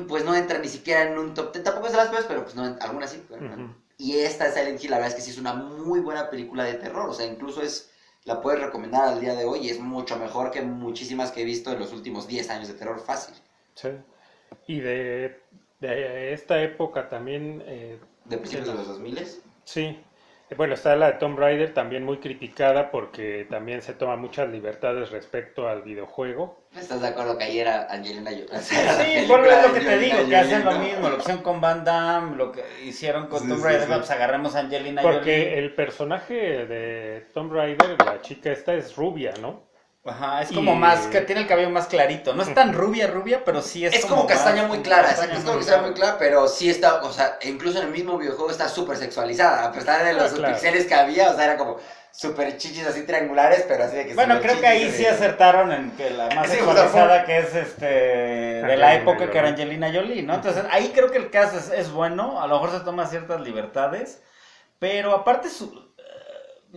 pues no entra ni siquiera en un top 10, tampoco es de las peores, pero pues no, algunas sí. pero. Y esta Silent Hill, la verdad es que sí es una muy buena película de terror, o sea, incluso es, la puedes recomendar al día de hoy y es mucho mejor que muchísimas que he visto en los últimos 10 años de terror fácil. Sí. Y de, de esta época también, eh, De principios de los 2000 sí. Bueno, está la de Tomb Raider también muy criticada porque también se toma muchas libertades respecto al videojuego. ¿Estás de acuerdo que ayer era Angelina Jolie? Sí, bueno, es lo que te digo, que hacen lo mismo, lo que hicieron con Van Damme, lo que hicieron con Sí, Tomb sí, Raider, sí. pues agarremos a Angelina Porque Jolie. el personaje de Tomb Raider, la chica esta es rubia, ¿no? Ajá, es Y- como más, que tiene el cabello más clarito. No es tan rubia, rubia, pero sí es, Es, como, castaña más- muy clara, castaña exacto, es como castaña muy clara, pero sí está, o sea, incluso en el mismo videojuego está súper sexualizada, a pesar de los Ah, claro. pixeles que había, o sea, era como súper chichis así triangulares, pero así de que Bueno, creo que ahí sí acertaron en que la más Sí, sexualizada que es este de la época que era. Angelina Jolie, ¿no? Entonces ahí creo que el caso es, es bueno, a lo mejor se toma ciertas libertades, pero aparte su,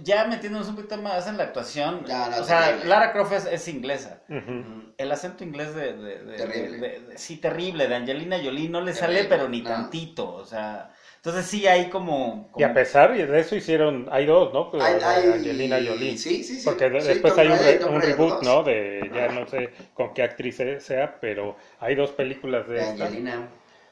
ya metiéndonos un poquito más en la actuación, Ya, o sea, terrible. Lara Croft es, es inglesa. Ujú. El acento inglés de, de- de- Terrible. de- de- sí, terrible, de Angelina Jolie no le sale, pero ni no. tantito, o sea, entonces sí hay como... Y a pesar de eso hicieron, hay dos, ¿no? Pues, Hay- de hay- Angelina Jolie. Sí, sí, sí. Porque Sí, después hay un, re- un reboot, 2. ¿no? De ya no sé con qué actriz sea, pero hay dos películas de. Angelina.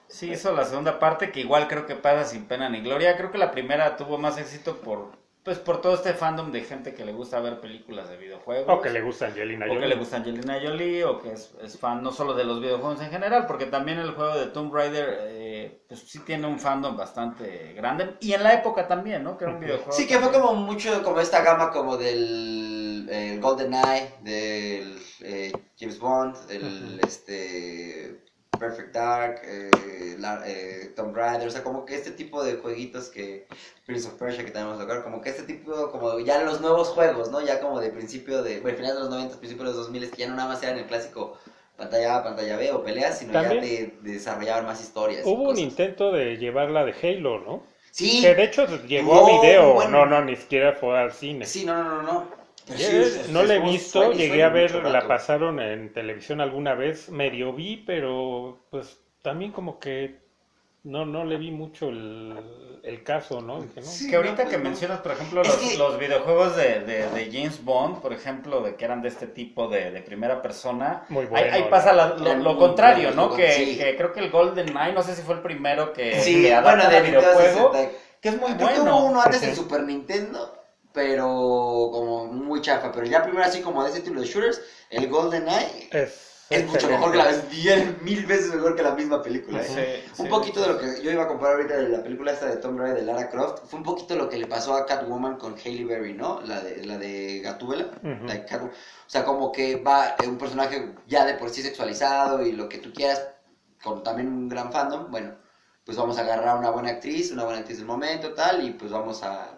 Sí, hizo la segunda parte que igual creo que pasa sin pena ni gloria. Creo que la primera tuvo más éxito por pues por todo este fandom de gente que le gusta ver películas de videojuegos. O que le gusta Angelina o Jolie. que le gusta Angelina Jolie o que es, es fan no solo de los videojuegos en general, porque también el juego de Tomb Raider eh, pues sí tiene un fandom bastante grande y en la época también, ¿no? Que era un videojuego. Sí, que fue como mucho como esta gama como del el GoldenEye, del eh, James Bond, del este Perfect Dark, eh, la- eh, Tomb Raider, o sea, como que este tipo de jueguitos que Prince of Persia que tenemos tocar, como que este tipo, como ya los nuevos juegos, ¿no? Ya como de principio de, bueno, final de los 90, principio de los 2000, que ya no nada más eran el clásico pantalla A, pantalla B o peleas, sino También- ya te, desarrollaban más historias. Hubo un intento de llevarla de Halo, ¿no? Sí, Que de hecho llegó No, a video, bueno. no, no, ni siquiera fue al cine. sí, no, no, no, no. Pero Yo, sí, es- no la he visto, sueño, llegué sueño a ver, la pasaron en televisión alguna vez, medio vi, pero pues también como que no, no le vi mucho el, el caso, ¿no? Dije, no. Sí. Que ahorita no, que no. mencionas, por ejemplo, los, que- los videojuegos de, de- de James Bond, por ejemplo, de que eran de este tipo de, de primera persona, Muy ahí, bueno. ahí pasa la- lo, Eran lo muy contrario, ¿no? Que, sí. que creo que el Golden Knight, no sé si fue el primero que, Sí, que bueno, de videojuego, 1960. que es muy Creo que bueno. hubo uno antes en. Super Nintendo, pero como muy chafa. Pero ya primero así como de ese tipo de shooters, el GoldenEye Es, es mucho mejor que la es bien, mil veces mejor que la misma película. ¿eh? Sí, Un sí. poquito de lo que yo iba a comparar ahorita de la película esta de Tom Raider de Lara Croft, fue un poquito lo que le pasó a Catwoman con Hailey Berry, ¿no? La de, la de Gatúbela. La de. O sea, como que va eh, un personaje ya de por sí sexualizado y lo que tú quieras, con también un gran fandom, bueno, pues vamos a agarrar a una buena actriz, una buena actriz del momento, tal, y pues vamos a,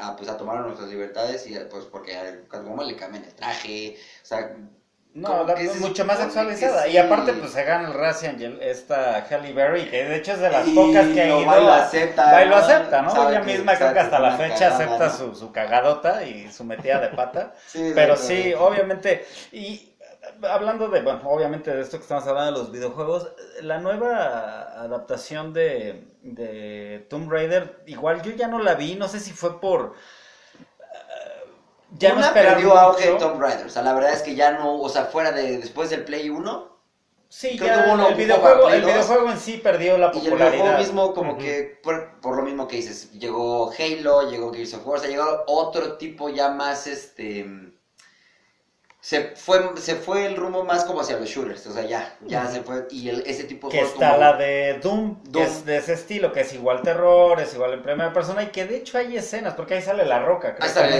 a, pues a tomar nuestras libertades y pues porque a Catwoman le cambian el traje, o sea, No, la- se mucho más sexualizada. Y aparte, pues se gana el Razzie Angel, esta Halle Berry, que de hecho es de las Y pocas que ha ido. va y lo a- acepta, va y lo ¿no? acepta, ¿no? Ella misma creo que hasta la fecha cagada, acepta ¿no? su, su cagadota y su metida de pata. Sí, Pero sí, obviamente. Y hablando de, bueno, obviamente de esto que estamos hablando de los videojuegos, la nueva adaptación de, de Tomb Raider, igual yo ya no la vi, no sé si fue por. eh, ya no Una esperar perdió auge. Tomb Raider, o sea, la verdad es que ya no, o sea, fuera de después del Play 1, Sí, Creo ya que hubo uno el, videojuego, el videojuego en sí perdió la Y el popularidad. videojuego mismo, como que, por, por lo mismo que dices, llegó Halo, llegó Gears of War, o sea, llegó otro tipo ya más, este... Se fue, se fue el rumbo más como hacia los shooters, o sea, ya, ya se fue, y el, ese tipo de Que juegos está como- la de Doom, que es de ese estilo, que es igual terror, es igual en primera persona, y que de hecho hay escenas, porque ahí sale la roca, creo Ahí está, que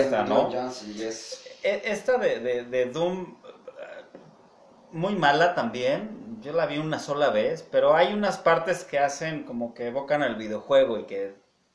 yes. E- Esta de, de, de Doom, muy mala también, yo la vi una sola vez, pero hay unas partes que hacen como que evocan al videojuego y que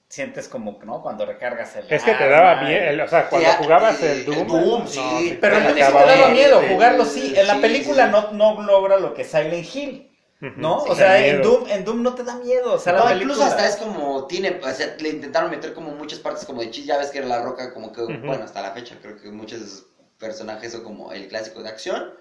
sientes como, ¿no? Cuando recargas el Es que te daba miedo, o sea, cuando Sí, jugabas el el Doom, Doom, no, sí, Pero te en el que Acaba te daba miedo, jugarlo sí. En la sí, película sí. no, no logra lo que Silent Hill, ¿no? sí, o sea, en. Doom, en Doom no te da miedo. O sea, la No, película... incluso hasta es como, tiene, o sea, le intentaron meter como muchas partes como de chis, ya ves que era la roca, como que, bueno, hasta la fecha, creo que muchos de sus personajes son como el clásico de acción.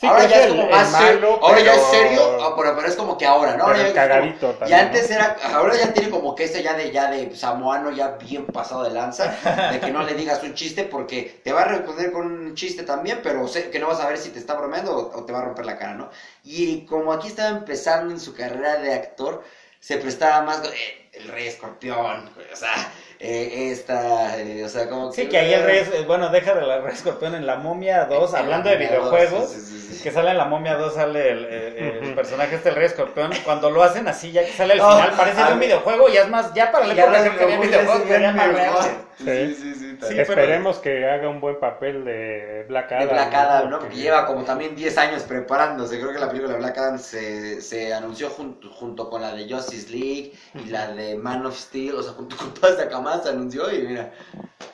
Sí, ahora ya es el- como el más serio, malo, ahora ya es pero- serio, ah, pero, pero es como que ahora, ¿no? Pero Ahora ya es como- cagadito y antes ¿no? era, ahora ya tiene como que ese ya de, ya de samoano, ya bien pasado de lanza, de que no le digas un chiste porque te va a responder con un chiste también, pero sé que no vas a ver si te está bromeando o, o te va a romper la cara, ¿no? Y como aquí estaba empezando en su carrera de actor, se prestaba más, eh, el rey escorpión, o sea, eh, esta, eh, o sea, como Sí, que ahí el rey, bueno, deja de la rey escorpión en la momia 2, hablando de videojuegos, Sí, sí, sí, sí. que sale en la momia 2, sale el, eh, el personaje este, el rey escorpión, cuando lo hacen así, ya que sale al Oh, final, parece de un videojuego, y es más, ya para la Ya época que querían videojuegos Sí, sí, sí. Sí, también. pero- Esperemos que haga un buen papel de Black de Adam. Black Adam, ¿no? Porque- lleva como también 10 años preparándose. Creo que la película de Black Adam se, se anunció junto, junto con la de Justice League y la de Man of Steel. O sea, junto con toda esta camada se anunció y mira.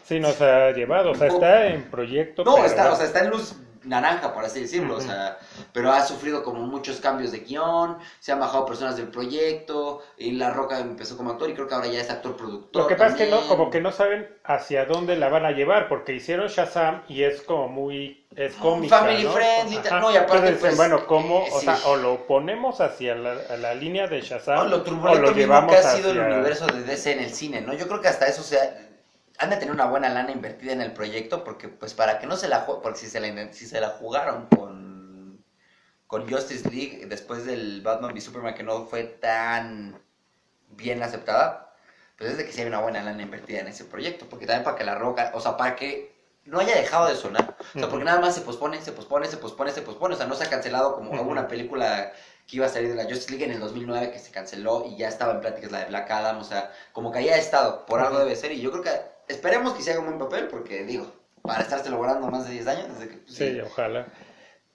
Sí, nos ha llevado, o sea, está en proyecto. No, pero- está, o sea, está en luz naranja, por así decirlo, o sea, pero ha sufrido como muchos cambios de guion, se han bajado personas del proyecto, y La Roca empezó como actor y creo que ahora ya es actor productor. Lo que pasa es que no, como que no saben hacia dónde la van a llevar, porque hicieron Shazam y es como muy, es cómica, Family ¿no? friendly, Ajá. no, y aparte, Entonces pues, bueno, ¿cómo? eh, o sí. sea, o lo ponemos hacia la, a la línea de Shazam, No, lo o lo llevamos que ha sido el universo de DC en el cine, ¿no? Yo creo que hasta eso se ha- han de tener una buena lana invertida en el proyecto, porque pues para que no se la porque si se la, si se la jugaron con, con Justice League después del Batman v Superman que no fue tan bien aceptada, pues es de que sí hay una buena lana invertida en ese proyecto, porque también para que la roca, o sea, para que no haya dejado de sonar, o sea, porque nada más se pospone, se pospone, se pospone, se pospone, o sea, no se ha cancelado como Ujú. hubo una película que iba a salir de la Justice League en el 2009 que se canceló y ya estaba en pláticas la de Black Adam, o sea, como que haya estado, por algo debe ser, y yo creo que esperemos que se haga un buen papel, porque digo, para estarse logrando más de 10 años, desde que... pues, Sí, ojalá.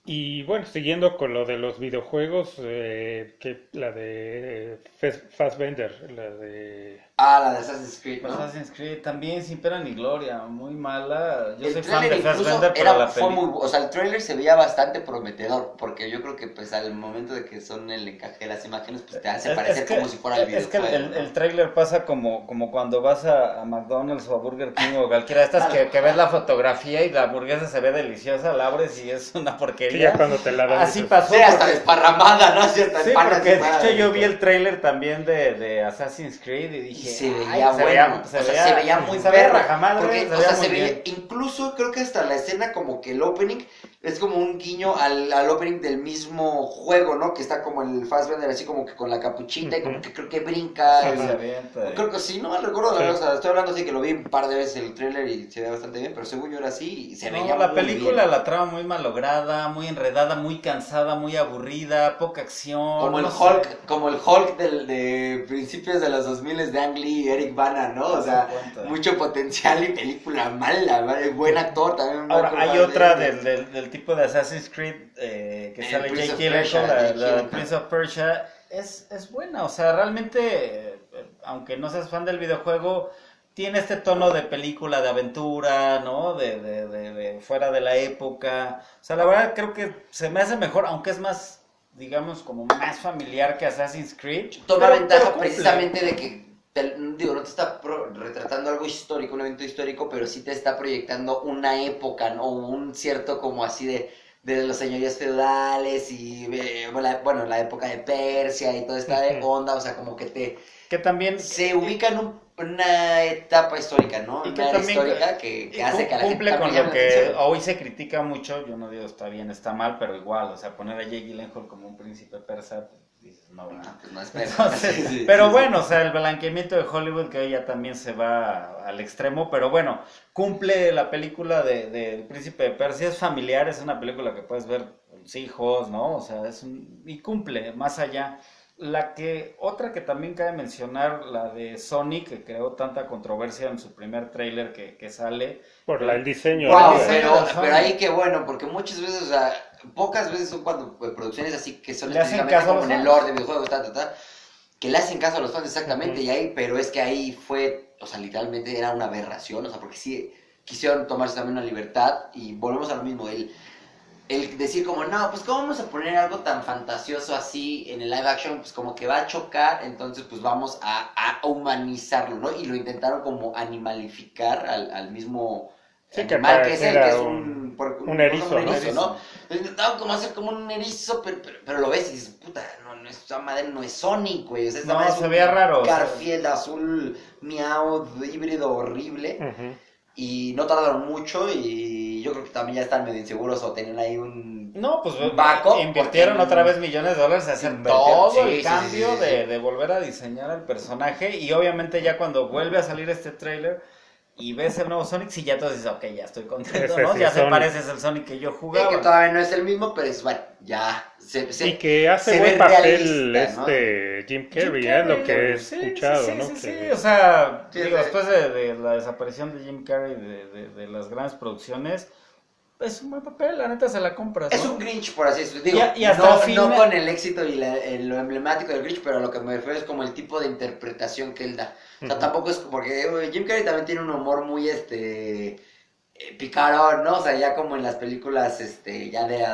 Y bueno, siguiendo con lo de los videojuegos, eh, que la de Fas- Fassbender, la de... Ah, la de Assassin's Creed, ¿no? Assassin's Creed también sin pena ni gloria, muy mala. Yo el soy fan de incluso Fassbender, pero era, la fue película... muy, o sea, el trailer se veía bastante prometedor, porque yo creo que pues al momento de que son el encaje de las imágenes, pues te hace Es- parecer es que- como si fuera el Es que videojuego. el, el trailer pasa como, como cuando vas a, a McDonald's o a Burger King o cualquiera de estas que, que ves la fotografía y la hamburguesa se ve deliciosa, la abres y es una Sí, porquería. ya cuando te la dan. Así pasó. Sí, hasta desparramada, ¿no? Así hasta Sí, porque de hecho yo vi el trailer también de, de Assassin's Creed Y dije, se "Ay, veía se bueno, veía- o sea, se veía muy perro, rajamadre, porque, se o veía sea, muy se veía, incluso creo que hasta la escena como que el opening es como un guiño al, al opening del mismo juego, ¿no? Que está como el Fassbender así como que con la capuchita y como que creo que brinca. Sí, y- se avienta. Creo que sí, no mal recuerdo, la Sí. verdad, o sea, estoy hablando así que lo vi un par de veces el trailer y se ve bastante bien, pero según yo era así y se No, veía la muy película, bien. la trama muy malograda, muy enredada, muy cansada, muy aburrida, poca acción. Como el sé. Hulk, como el Hulk del, de principios de los 2000 de Ang Lee y Eric Bana, ¿no? O sea, mucho potencial y película mala, ¿vale? buen actor también. Ahora, hay otra del, del, del tipo de Assassin's Creed eh, que El sale Prince Jake Gyllenhaal, la, la. Prince of Persia, es, es buena. O sea, realmente, eh, aunque no seas fan del videojuego, tiene este tono de película de aventura, ¿no? De, de, de, de fuera de la época. O sea, la verdad creo que se me hace mejor, aunque es más, digamos, como más familiar que Assassin's Creed. Toma ventaja precisamente de que, te- digo, no te está pro- retratando algo histórico, un evento histórico, pero sí te está proyectando una época, ¿no? Un cierto como así de, de los señorías feudales y, eh, bueno, la época de Persia y toda esta Ujú. onda, o sea, como que te... Que también Se ubica en un- una etapa histórica, ¿no? Y que Una era también- histórica que, que hace que a la gente cumple con lo que hoy se critica mucho, yo no digo está bien, está mal, pero igual, o sea, poner a Jake Gyllenhaal como un príncipe persa, pues, dices, no, No, no. pues no. Entonces, Sí, sí, pero sí, bueno, o sea, el blanqueamiento de Hollywood que hoy ya también se va al extremo, pero bueno, cumple la película de, de El Príncipe de Persia, es familiar, es una película que puedes ver con tus hijos, ¿no? O sea, es un, y cumple más allá. La que, otra que también cabe mencionar, la de Sonic, que creó tanta controversia en su primer tráiler que, que sale. Por la- el diseño. Wow, pero, pero ahí que bueno, porque muchas veces, o sea, pocas veces son cuando pues, producciones así que son específicamente como en el lore de videojuegos, ta, ta, ta, que le hacen caso a los fans exactamente, y ahí, pero es que ahí fue, o sea, literalmente era una aberración, o sea, porque sí quisieron tomarse también una libertad, y volvemos a lo mismo, el, el decir como, no, pues cómo vamos a poner algo tan fantasioso así en el live action, pues como que va a chocar, entonces pues vamos a, a humanizarlo, ¿no? Y lo intentaron como animalificar al, al mismo Sí, que animal que es él, que es un- un, erizo, un ¿no? erizo. Lo como hacer como un erizo, pero, pero, pero lo ves y dices, puta, no, no, esa madre no es Sonic, güey. O sea, esa No, madre se veía raro. Garfield azul, miau, híbrido horrible. Y no tardaron mucho y yo creo que también ya están medio inseguros o tenían ahí un... No, pues Un backup, invirtieron porque- otra vez millones de dólares en hacer todo sí, el cambio sí, sí, de, de volver a diseñar al personaje y obviamente ya cuando vuelve a salir este tráiler y ves el nuevo Sonic, sí, ya tú dices, ok, ya estoy contento, Ese ¿no? sí ya se Sonic. parece es el Sonic que yo Sí, jugaba. que todavía no es el mismo, pero es bueno, ya. Se, se- Y que hace buen ve papel realista, ¿no? este Jim Carrey, Jim es lo que he sí, escuchado, sí, ¿no? Sí, sí, Que- o sea, Sí, digo, de- después de, de la desaparición de Jim Carrey de, de, de las grandes producciones, es un buen papel, la neta se la compras, Es un Grinch, por así decirlo. Digo, Y hasta no, fin- no con el éxito y la- el- lo emblemático del Grinch, pero a lo que me refiero es como el tipo de interpretación que él da. O sea, tampoco es porque eh, Jim Carrey también tiene un humor muy este eh, picarón, ¿no? O sea, ya como en las películas este ya de,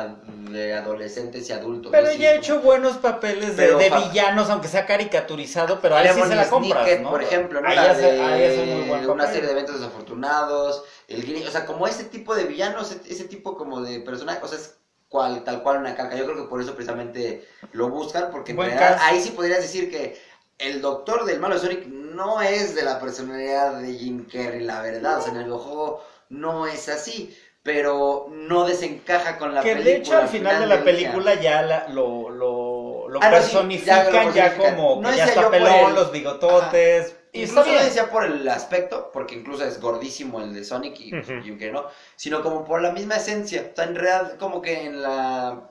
de adolescentes y adultos. Pero ya ha como- hecho buenos papeles de, Pero de fa- villanos, aunque sea caricaturizado, pero ahí sí se la compras, Snicket, ¿no? por ejemplo, ¿no? Ahí La hace, de ahí hace muy buen papel. una serie de eventos desafortunados, el o sea, como ese tipo de villanos, ese, ese tipo como de personaje, o sea, es cual, tal cual una caca. Yo creo que por eso precisamente lo buscan, porque en realidad ahí sí podrías decir que el doctor del malo Sonic no es de la personalidad de Jim Carrey, la verdad, o sea, en el videojuego no es así. Pero no desencaja con la que película. de hecho al final de la día. película ya la- lo, lo, lo Ah, no, sí, personifican ya lo como No que ya está pelón, el- los bigototes. Y está Incluso no decía por el aspecto, porque incluso es gordísimo el de Sonic y. Jim Carrey no, sino como por la misma esencia. O sea, en realidad, como que en la.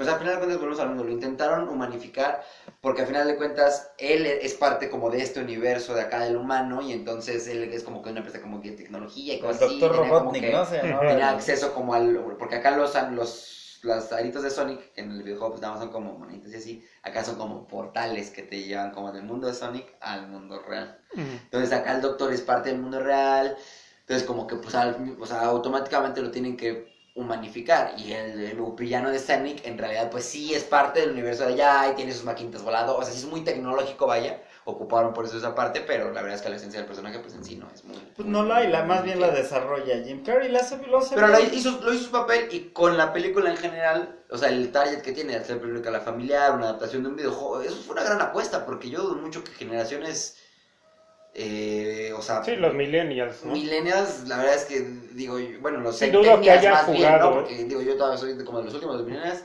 Pues al final de cuentas, volvemos al mundo, lo intentaron humanificar, porque al final de cuentas, él es parte como de este universo de acá del humano, y entonces él es como que una empresa como que de tecnología y cosas así. doctor Robotnik, que- ¿no? Se Tenía acceso como al. Porque acá los, los, los aritos de Sonic en el videojuego pues nada más son como monitos y así. Acá son como portales que te llevan como del mundo de Sonic al mundo real. Entonces acá el doctor es parte del mundo real. Entonces como que pues al- o sea, automáticamente lo tienen que humanificar. Y el, el villano de Sonic en realidad pues sí es parte del universo de allá y tiene sus maquinitas volando. O sea, sí es muy tecnológico, vaya. Ocuparon por eso esa parte, pero la verdad es que la esencia del personaje pues en sí no es muy... Pues no la hay, la, más bien la desarrolla Jim Carrey, la hace, lo hace Pero hizo, lo hizo su papel y con la película en general, o sea, el target que tiene, hacer película familiar, una adaptación de un videojuego, eso fue una gran apuesta, porque yo dudo mucho que generaciones, eh, o sea, Sí, los millennials, ¿no? millennials, la verdad es que, digo, bueno, los Sí, dudo que hayan más bien, ¿no? jugado. Porque, digo, yo todavía soy como de los últimos los millennials,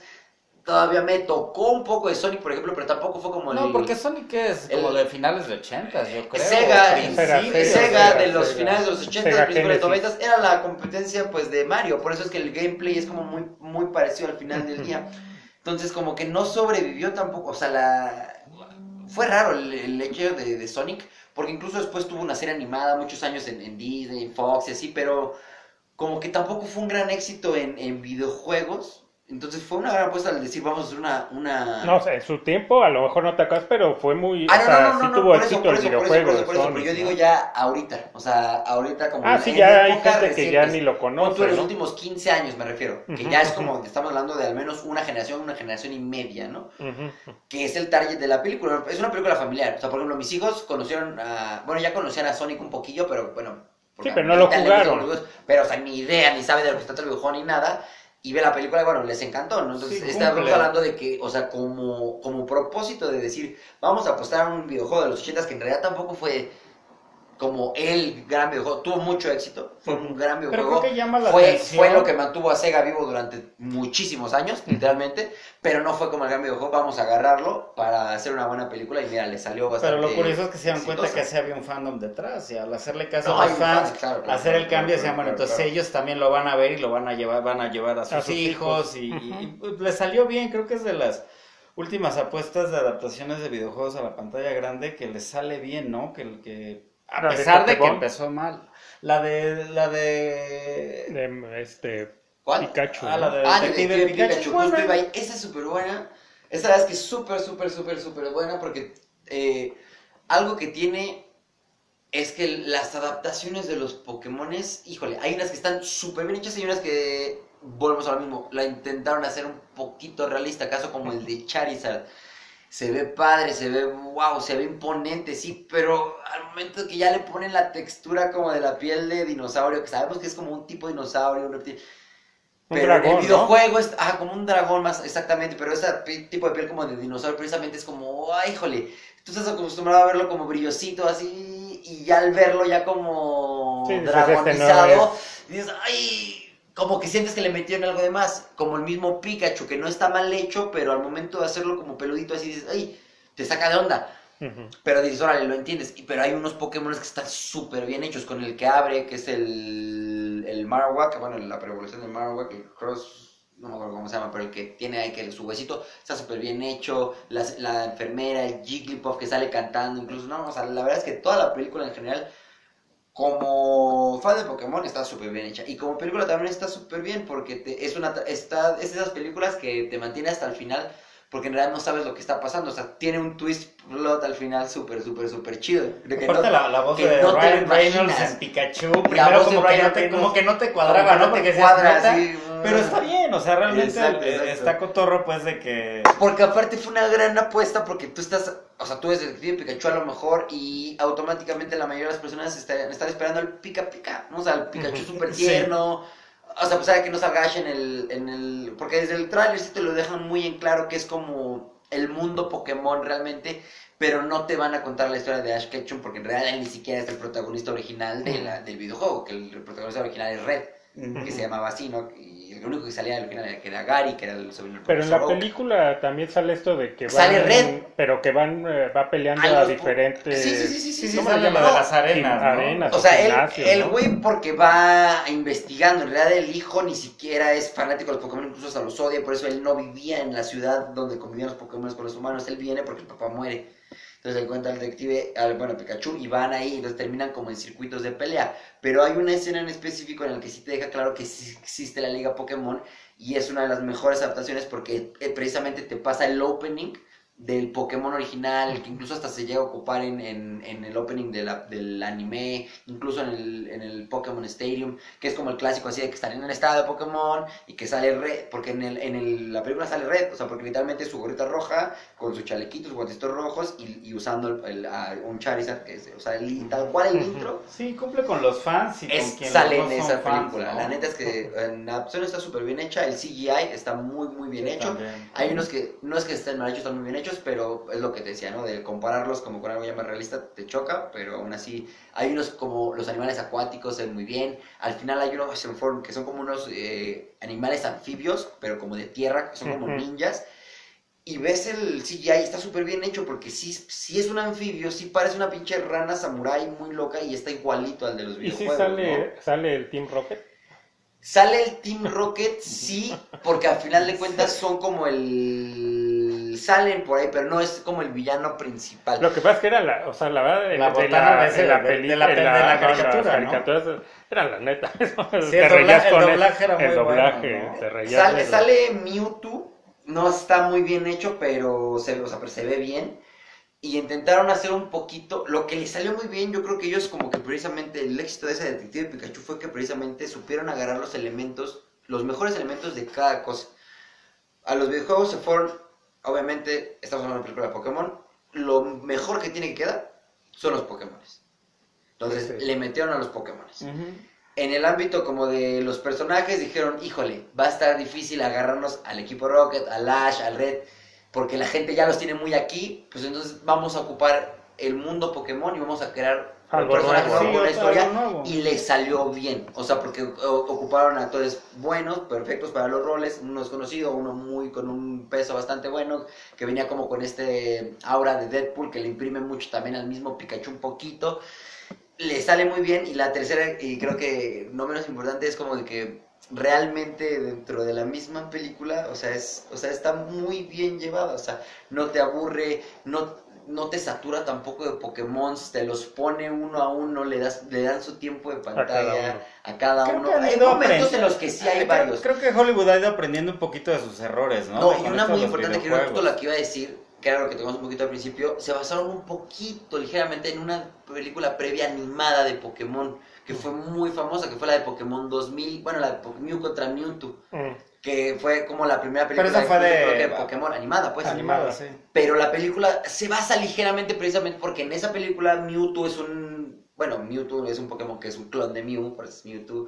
todavía me tocó un poco de Sonic, por ejemplo, pero tampoco fue como No, el... porque Sonic es como el- de finales de 80, yo creo. Sega. Sega, el Sega, Sega de los Sega. finales de los 80, Sega principios de los Genesis. 90 era la competencia pues de Mario, por eso es que el gameplay es como muy muy parecido al final del día. Entonces como que no sobrevivió tampoco, o sea, la fue raro el, el hecho de, de Sonic, porque incluso después tuvo una serie animada muchos años en, Disney, en Fox y así, pero como que tampoco fue un gran éxito en videojuegos. Entonces fue una gran apuesta al decir, vamos a hacer una... una... No, o sea, en su tiempo a lo mejor no te acuerdas, pero fue muy. Ah, o no, sea, no, no, sí no, tuvo por eso, éxito por el eso, eso, videojuego por eso, por eso, pero yo digo ya ahorita, o sea, ahorita como... Ah, sí, ya hay gente que ya recientes. ni lo conoce, en los últimos 15 años me refiero, que Ujú, ya es como, estamos hablando de al menos una generación, una generación y media, ¿no? Ujú. Que es el target de la película, es una película familiar, o sea, por ejemplo, mis hijos conocieron a, bueno, ya conocían a Sonic un poquillo, pero bueno... Sí, pero no lo jugaron. Pero, o sea, ni idea, ni sabe de lo que trata el videojuego, ni nada, y ve la película y bueno, les encantó, ¿no? Entonces, Sí, estamos hablando de que, o sea, como, como propósito de decir, vamos a apostar a un videojuego de los 80 que en realidad tampoco fue como el gran videojuego, tuvo mucho éxito, fue un gran Pero videojuego. creo que llama la Fue, atención. fue lo que mantuvo a Sega vivo durante muchísimos años, literalmente, pero no fue como el gran videojuego, vamos a agarrarlo para hacer una buena película y mira, le salió bastante Pero lo curioso es que se dan cuenta que así había un fandom detrás y al hacerle caso No, a los fans, claro, claro, hacer claro, el cambio, se llaman, entonces ellos también lo van a ver y lo van a llevar, van a llevar a sus, sus hijos, hijos. y, y, pues, le salió bien, creo que es de las últimas apuestas de adaptaciones de videojuegos a la pantalla grande que les sale bien, ¿no? Que, que a La de pesar de que empezó mal, la de la de De, este. ¿Cuál? Pikachu. Ah, la de- Ah, Detective Detective Pikachu, Pikachu, bueno. justo iba ahí. Esa es súper buena. Esa verdad es que es súper, súper, súper, súper buena porque eh, algo que tiene es que las adaptaciones de los Pokémones, híjole, hay unas que están súper bien hechas y hay unas que, volvemos ahora mismo, la intentaron hacer un poquito realista, caso como el de Charizard. Se ve padre, se ve wow, se ve imponente, sí, pero al momento que ya le ponen la textura como de la piel de dinosaurio, que sabemos que es como un tipo de dinosaurio, un reptil, Un pero en dragón, el ¿no? videojuego es ah, como un dragón más, exactamente, pero ese tipo de piel como de dinosaurio precisamente es como, ay, híjole, tú estás acostumbrado a verlo como brillosito así, y ya al verlo ya como Sí, dices, este no dragonizado, dices, ay, como que sientes que le metieron algo de más, como el mismo Pikachu, que no está mal hecho, pero al momento de hacerlo como peludito así dices, ay, te saca de onda. Pero dices, órale, lo entiendes. Y- Pero hay unos Pokémon que están súper bien hechos. Con el que abre, que es el, el Marowak. Bueno, la evolución del Marowak, el Cross. No me acuerdo cómo se llama, pero el que tiene ahí que su huesito está súper bien hecho. Las- la enfermera, el Jigglypuff que sale cantando, incluso. No, o sea, la verdad es que toda la película en general, como fan de Pokémon, está súper bien hecha. Y como película también está súper bien, porque te- es, una, está, es de esas películas que te mantiene hasta el final porque en realidad no sabes lo que está pasando. O sea, tiene un twist plot al final súper, súper, súper chido. De que Aparte no- la, la voz que de no Ryan Reynolds en Pikachu, primero como que, no te, como que no te cuadraba, ¿no? Porque cuadra, sí, pero mm. está bien, o sea, realmente Exacto, exacto. está cotorro pues de que... Porque aparte fue una gran apuesta porque tú estás, o sea, tú eres detective Pikachu a lo mejor y automáticamente la mayoría de las personas están, están esperando el pica pica, ¿no? O sea, el Pikachu súper Sí. tierno. O sea, a pesar de que no salga Ash en el, en el... Porque desde el tráiler sí te lo dejan muy en claro que es como el mundo Pokémon realmente, pero no te van a contar la historia de Ash Ketchum porque en realidad él ni siquiera es el protagonista original de la- del videojuego, que el protagonista original es Red, que se llamaba así, ¿no? Y el único que salía al final era, que era Gary, que era el sobrino del Pero en la película también sale esto de que van, Sale Red. pero que van eh, va peleando A diferentes Sí, sí, sí, sí, sí, sí, ¿cómo sale le lo llaman? de las arenas, ¿no? arenas O sea, él, gimnasios, el ¿no? güey porque va investigando, en realidad el hijo ni siquiera es fanático de los Pokémon, incluso hasta los odia, por eso él no vivía en la ciudad donde convivían los Pokémon con los humanos, él viene porque el papá muere. Entonces encuentra al detective, al, bueno, Pikachu, y van ahí, y entonces terminan como en circuitos de pelea. Pero hay una escena en específico en la que sí te deja claro que sí existe la Liga Pokémon, y es una de las mejores adaptaciones porque eh, precisamente te pasa el opening del Pokémon original, que incluso hasta se llega a ocupar en, en, en el opening de la- del anime, incluso en el, en el Pokémon Stadium, que es como el clásico así de que están en el estado de Pokémon y que sale Red, porque en, el, en el- la película sale Red, o sea, porque literalmente es su gorrita roja, con su chalequito, sus guantecitos rojos y, y usando el- a un Charizard, que es, o sea, el- tal cual el intro. Sí, cumple con los fans y Es, con quien sale los en esa fans, película. ¿no? La neta es que en la opción está súper bien hecha. El CGI está muy, muy bien Sí, hecho. también. Hay unos que no es que estén mal hechos, están muy bien hechos, pero es lo que te decía, ¿no? De compararlos como con algo ya más realista te choca, pero aún así hay unos como los animales acuáticos se ven muy bien. Al final hay unos que son como unos eh, animales anfibios, pero como de tierra, que son como ninjas. Y ves el CGI, está súper bien hecho porque sí, sí es un anfibio, sí parece una pinche rana samurái muy loca y está igualito al de los y sí videojuegos. sale ¿no? sale el Team Rocket Sale el Team Rocket, sí, porque al final de cuentas son como el... Salen por ahí, pero no es como el villano principal. lo que pasa es que era la o sea la verdad de La de de la de- de la- en de la no, las caricatura, ¿no? caricaturas eran la neta Sí, te el dobla- el con el- doblaje era el muy doblaje bueno, ¿no? te reías Sale, de- sale Mewtwo, no está muy bien hecho, pero se, o sea, pero se ve bien. Y intentaron hacer un poquito, lo que les salió muy bien, yo creo que ellos como que precisamente el éxito de ese detective Pikachu fue que precisamente supieron agarrar los elementos, los mejores elementos de cada cosa. A los videojuegos se fueron, obviamente, estamos hablando de una película de Pokémon, lo mejor que tiene que quedar son los Pokémon. Entonces Sí. le metieron a los Pokémon. En el ámbito como de los personajes dijeron, híjole, va a estar difícil agarrarnos al equipo Rocket, al Ash, al Red, porque la gente ya los tiene muy aquí, pues entonces vamos a ocupar el mundo Pokémon y vamos a crear Algo personaje nuevo. Sí, una historia, nuevo. y le salió bien, o sea, porque o- ocuparon actores buenos, perfectos para los roles, uno desconocido, uno muy con un peso bastante bueno, que venía como con este aura de Deadpool que le imprime mucho también al mismo Pikachu un poquito, le sale muy bien y la tercera y creo que no menos importante es como de que realmente dentro de la misma película, o sea, es o sea, está muy bien llevada, o sea, no te aburre, no no te satura tampoco de Pokémon, te los pone uno a uno, le das le dan su tiempo de cada pantalla uno. a cada Creo uno. que han Hay ido momentos en los que sí hay Creo- varios. Creo que Hollywood ha ido aprendiendo un poquito de sus errores, ¿no? No, y una muy importante que era la que iba a decir, que era lo que tuvimos un poquito al principio, se basaron un poquito, ligeramente, en una película previa animada de Pokémon, que fue muy famosa, que fue la de Pokémon 2000, bueno, la de Mew contra Mewtwo, Mm. Que fue como la primera película fue de- Pokémon animada, pues. Animada, sí. Pero la película se basa ligeramente precisamente porque en esa película Mewtwo es un... Bueno, Mewtwo es un Pokémon que es un clon de Mew, por eso es Mewtwo,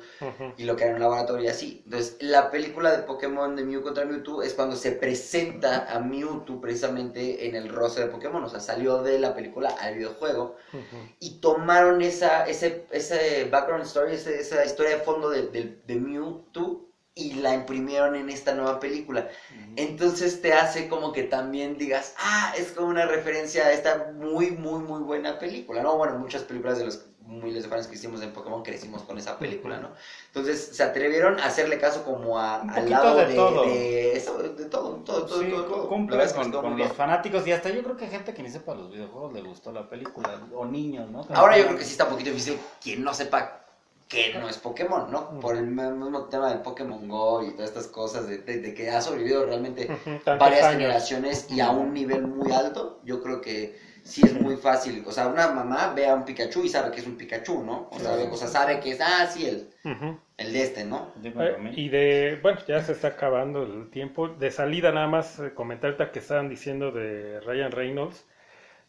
y lo que era en un laboratorio y así. Entonces, la película de Pokémon de Mew contra Mewtwo es cuando se presenta a Mewtwo precisamente en el roster de Pokémon, o sea, salió de la película al videojuego Ujú. y tomaron esa, ese, ese background story, ese- esa historia de fondo de, de, de Mewtwo y la imprimieron en esta nueva película. Entonces te hace como que también digas, ah, es como una referencia a esta muy, muy, muy buena película, ¿no? Bueno, muchas películas de los miles de fans que hicimos en Pokémon crecimos con esa película, ¿no? Entonces se atrevieron a hacerle caso como a, al lado de de, todo. de eso, de todo, todo, todo, Sí, todo, todo. con, con los bien. fanáticos y hasta yo creo que gente que ni sepa los videojuegos le gustó la película, o niños, ¿no? Ahora yo creo que sí está un poquito difícil quien no sepa que no es Pokémon, ¿no? Por el mismo tema del Pokémon Go y todas estas cosas de, de- de que ha sobrevivido realmente varias años. generaciones y a un nivel muy alto, yo creo que sí es muy fácil. O sea, una mamá ve a un Pikachu y sabe que es un Pikachu, ¿no? O sea, Claro. o sea sabe que es, ah, sí, el, Ujú. el de este, ¿no? Eh, y de, bueno, ya se está acabando el tiempo. De salida nada más eh, comentar ahorita que estaban diciendo de Ryan Reynolds,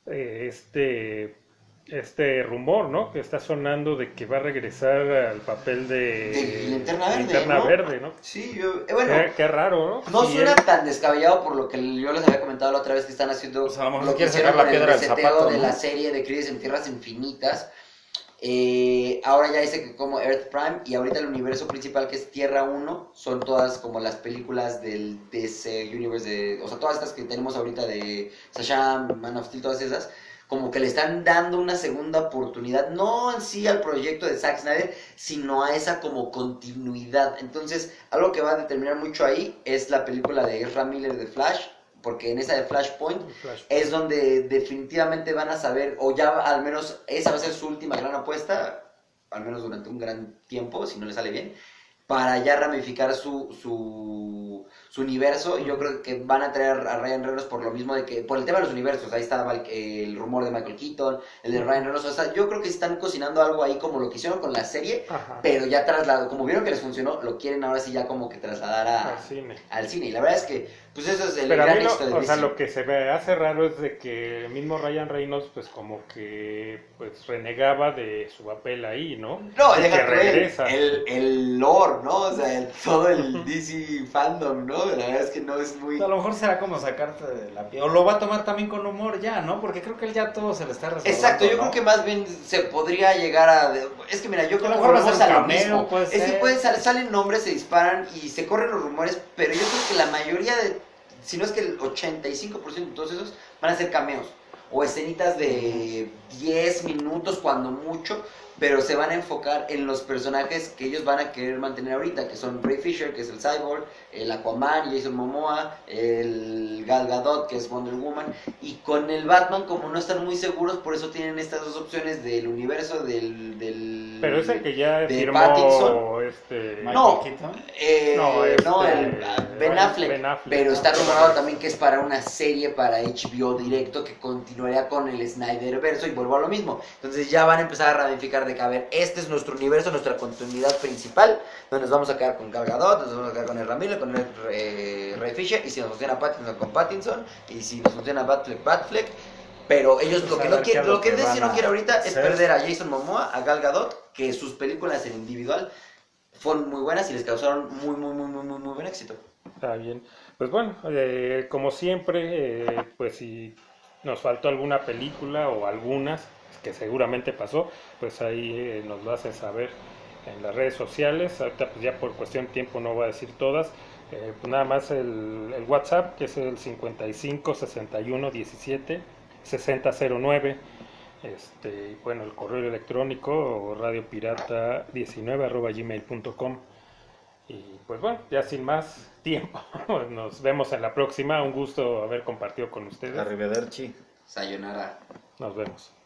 eh, este, este rumor, ¿no? Que está sonando de que va a regresar al papel de, De Linterna Verde, Linterna ¿no? Verde, ¿no? Sí, yo, eh, bueno. Qué, qué raro, ¿no? No suena él- tan descabellado por lo que yo les había comentado la otra vez que están haciendo Pues a lo mejor lo que sacar la con el piedra del zapato, de ¿no? la serie de Crisis en Tierras Infinitas. Eh, ahora ya dice que como Earth Prime y ahorita el universo principal que es Tierra 1 son todas como las películas del DC Universe, de, o sea, todas estas que tenemos ahorita de Shazam, Man of Steel, todas esas, como que le están dando una segunda oportunidad, no en sí al proyecto de Zack Snyder, sino a esa como continuidad. Entonces, algo que va a determinar mucho ahí es la película de Ezra Miller de Flash, porque en esa de Flashpoint Flash. es donde definitivamente van a saber, o ya al menos esa va a ser su última gran apuesta, al menos durante un gran tiempo, si no le sale bien, para ya ramificar su, su, su universo. Y yo creo que van a traer a Ryan Reynolds por lo mismo de que, por el tema de los universos, ahí estaba el, el rumor de Michael Keaton, el de Ryan Reynolds, o sea, yo creo que están cocinando algo ahí como lo que hicieron con la serie, Ajá. pero ya trasladado, como vieron que les funcionó, lo quieren ahora sí ya como que trasladar a- Al cine. al cine. Y la verdad es que, pues eso es el Pero a gran mí lo, o sea, lo que se me hace raro es de que el mismo Ryan Reynolds pues como que pues renegaba de su papel ahí, ¿no? No, Y deja que el, regresa. el, el lore, ¿no? O sea, el- todo el DC fandom, ¿no? La verdad es que no es muy... A lo mejor será como sacarte de la piel. O lo va a tomar también con humor ya, ¿no? Porque creo que él ya todo se le está resolviendo. Exacto, yo ¿no? creo que más bien se podría llegar a... Es que mira, yo creo A que lo mejor va a volvemos ser a lo mismo. puede Es que ser. pueden sal- salen nombres, se disparan y se corren los rumores, pero yo creo que la mayoría de... Si no es que el 85% de todos esos van a ser cameos. O escenitas de 10 minutos cuando mucho, pero se van a enfocar en los personajes que ellos van a querer mantener ahorita, que son Ray Fisher, que es el Cyborg, el Aquaman, Jason Momoa, el Gal Gadot, que es Wonder Woman, y con el Batman, como no están muy seguros, por eso tienen estas dos opciones del universo del... del Pero ese que ya de firmó Pattinson. este No. Eh, No, no, este, el ah, Ben Ben- Affleck, Ben Affleck. Pero está rumorado también que es para una serie para HBO directo que continuaría con el Snyder verso y vuelvo a lo mismo. Entonces ya van a empezar a ramificar de que, a ver, este es nuestro universo, nuestra continuidad principal, donde nos vamos a quedar con Gal Gadot, nos vamos a quedar con el Ramírez, con el eh, Ray Fisher, y si nos funciona Pattinson con Pattinson, y si nos funciona Batfleck, Batfleck. Pero ellos Pues lo que no quieren, lo que que DC no quiere ahorita es perder a Jason Momoa, a Gal Gadot, que sus películas en individual fueron muy buenas y les causaron muy, muy, muy, muy, muy, muy buen éxito. Está bien. Pues bueno, eh, como siempre, eh, pues si nos faltó alguna película o algunas, que seguramente pasó, pues ahí eh, nos lo hacen saber en las redes sociales. Ahorita pues ya por cuestión de tiempo no voy a decir todas. Eh, pues nada más el, el WhatsApp, que es el 55 61 17 6009. Este, y bueno, el correo electrónico radiopirata 19 arroba gmail.com. Y pues bueno, ya sin más tiempo, nos vemos en la próxima. Un gusto haber compartido con ustedes. Arrivederci. Sayonara. Nos vemos.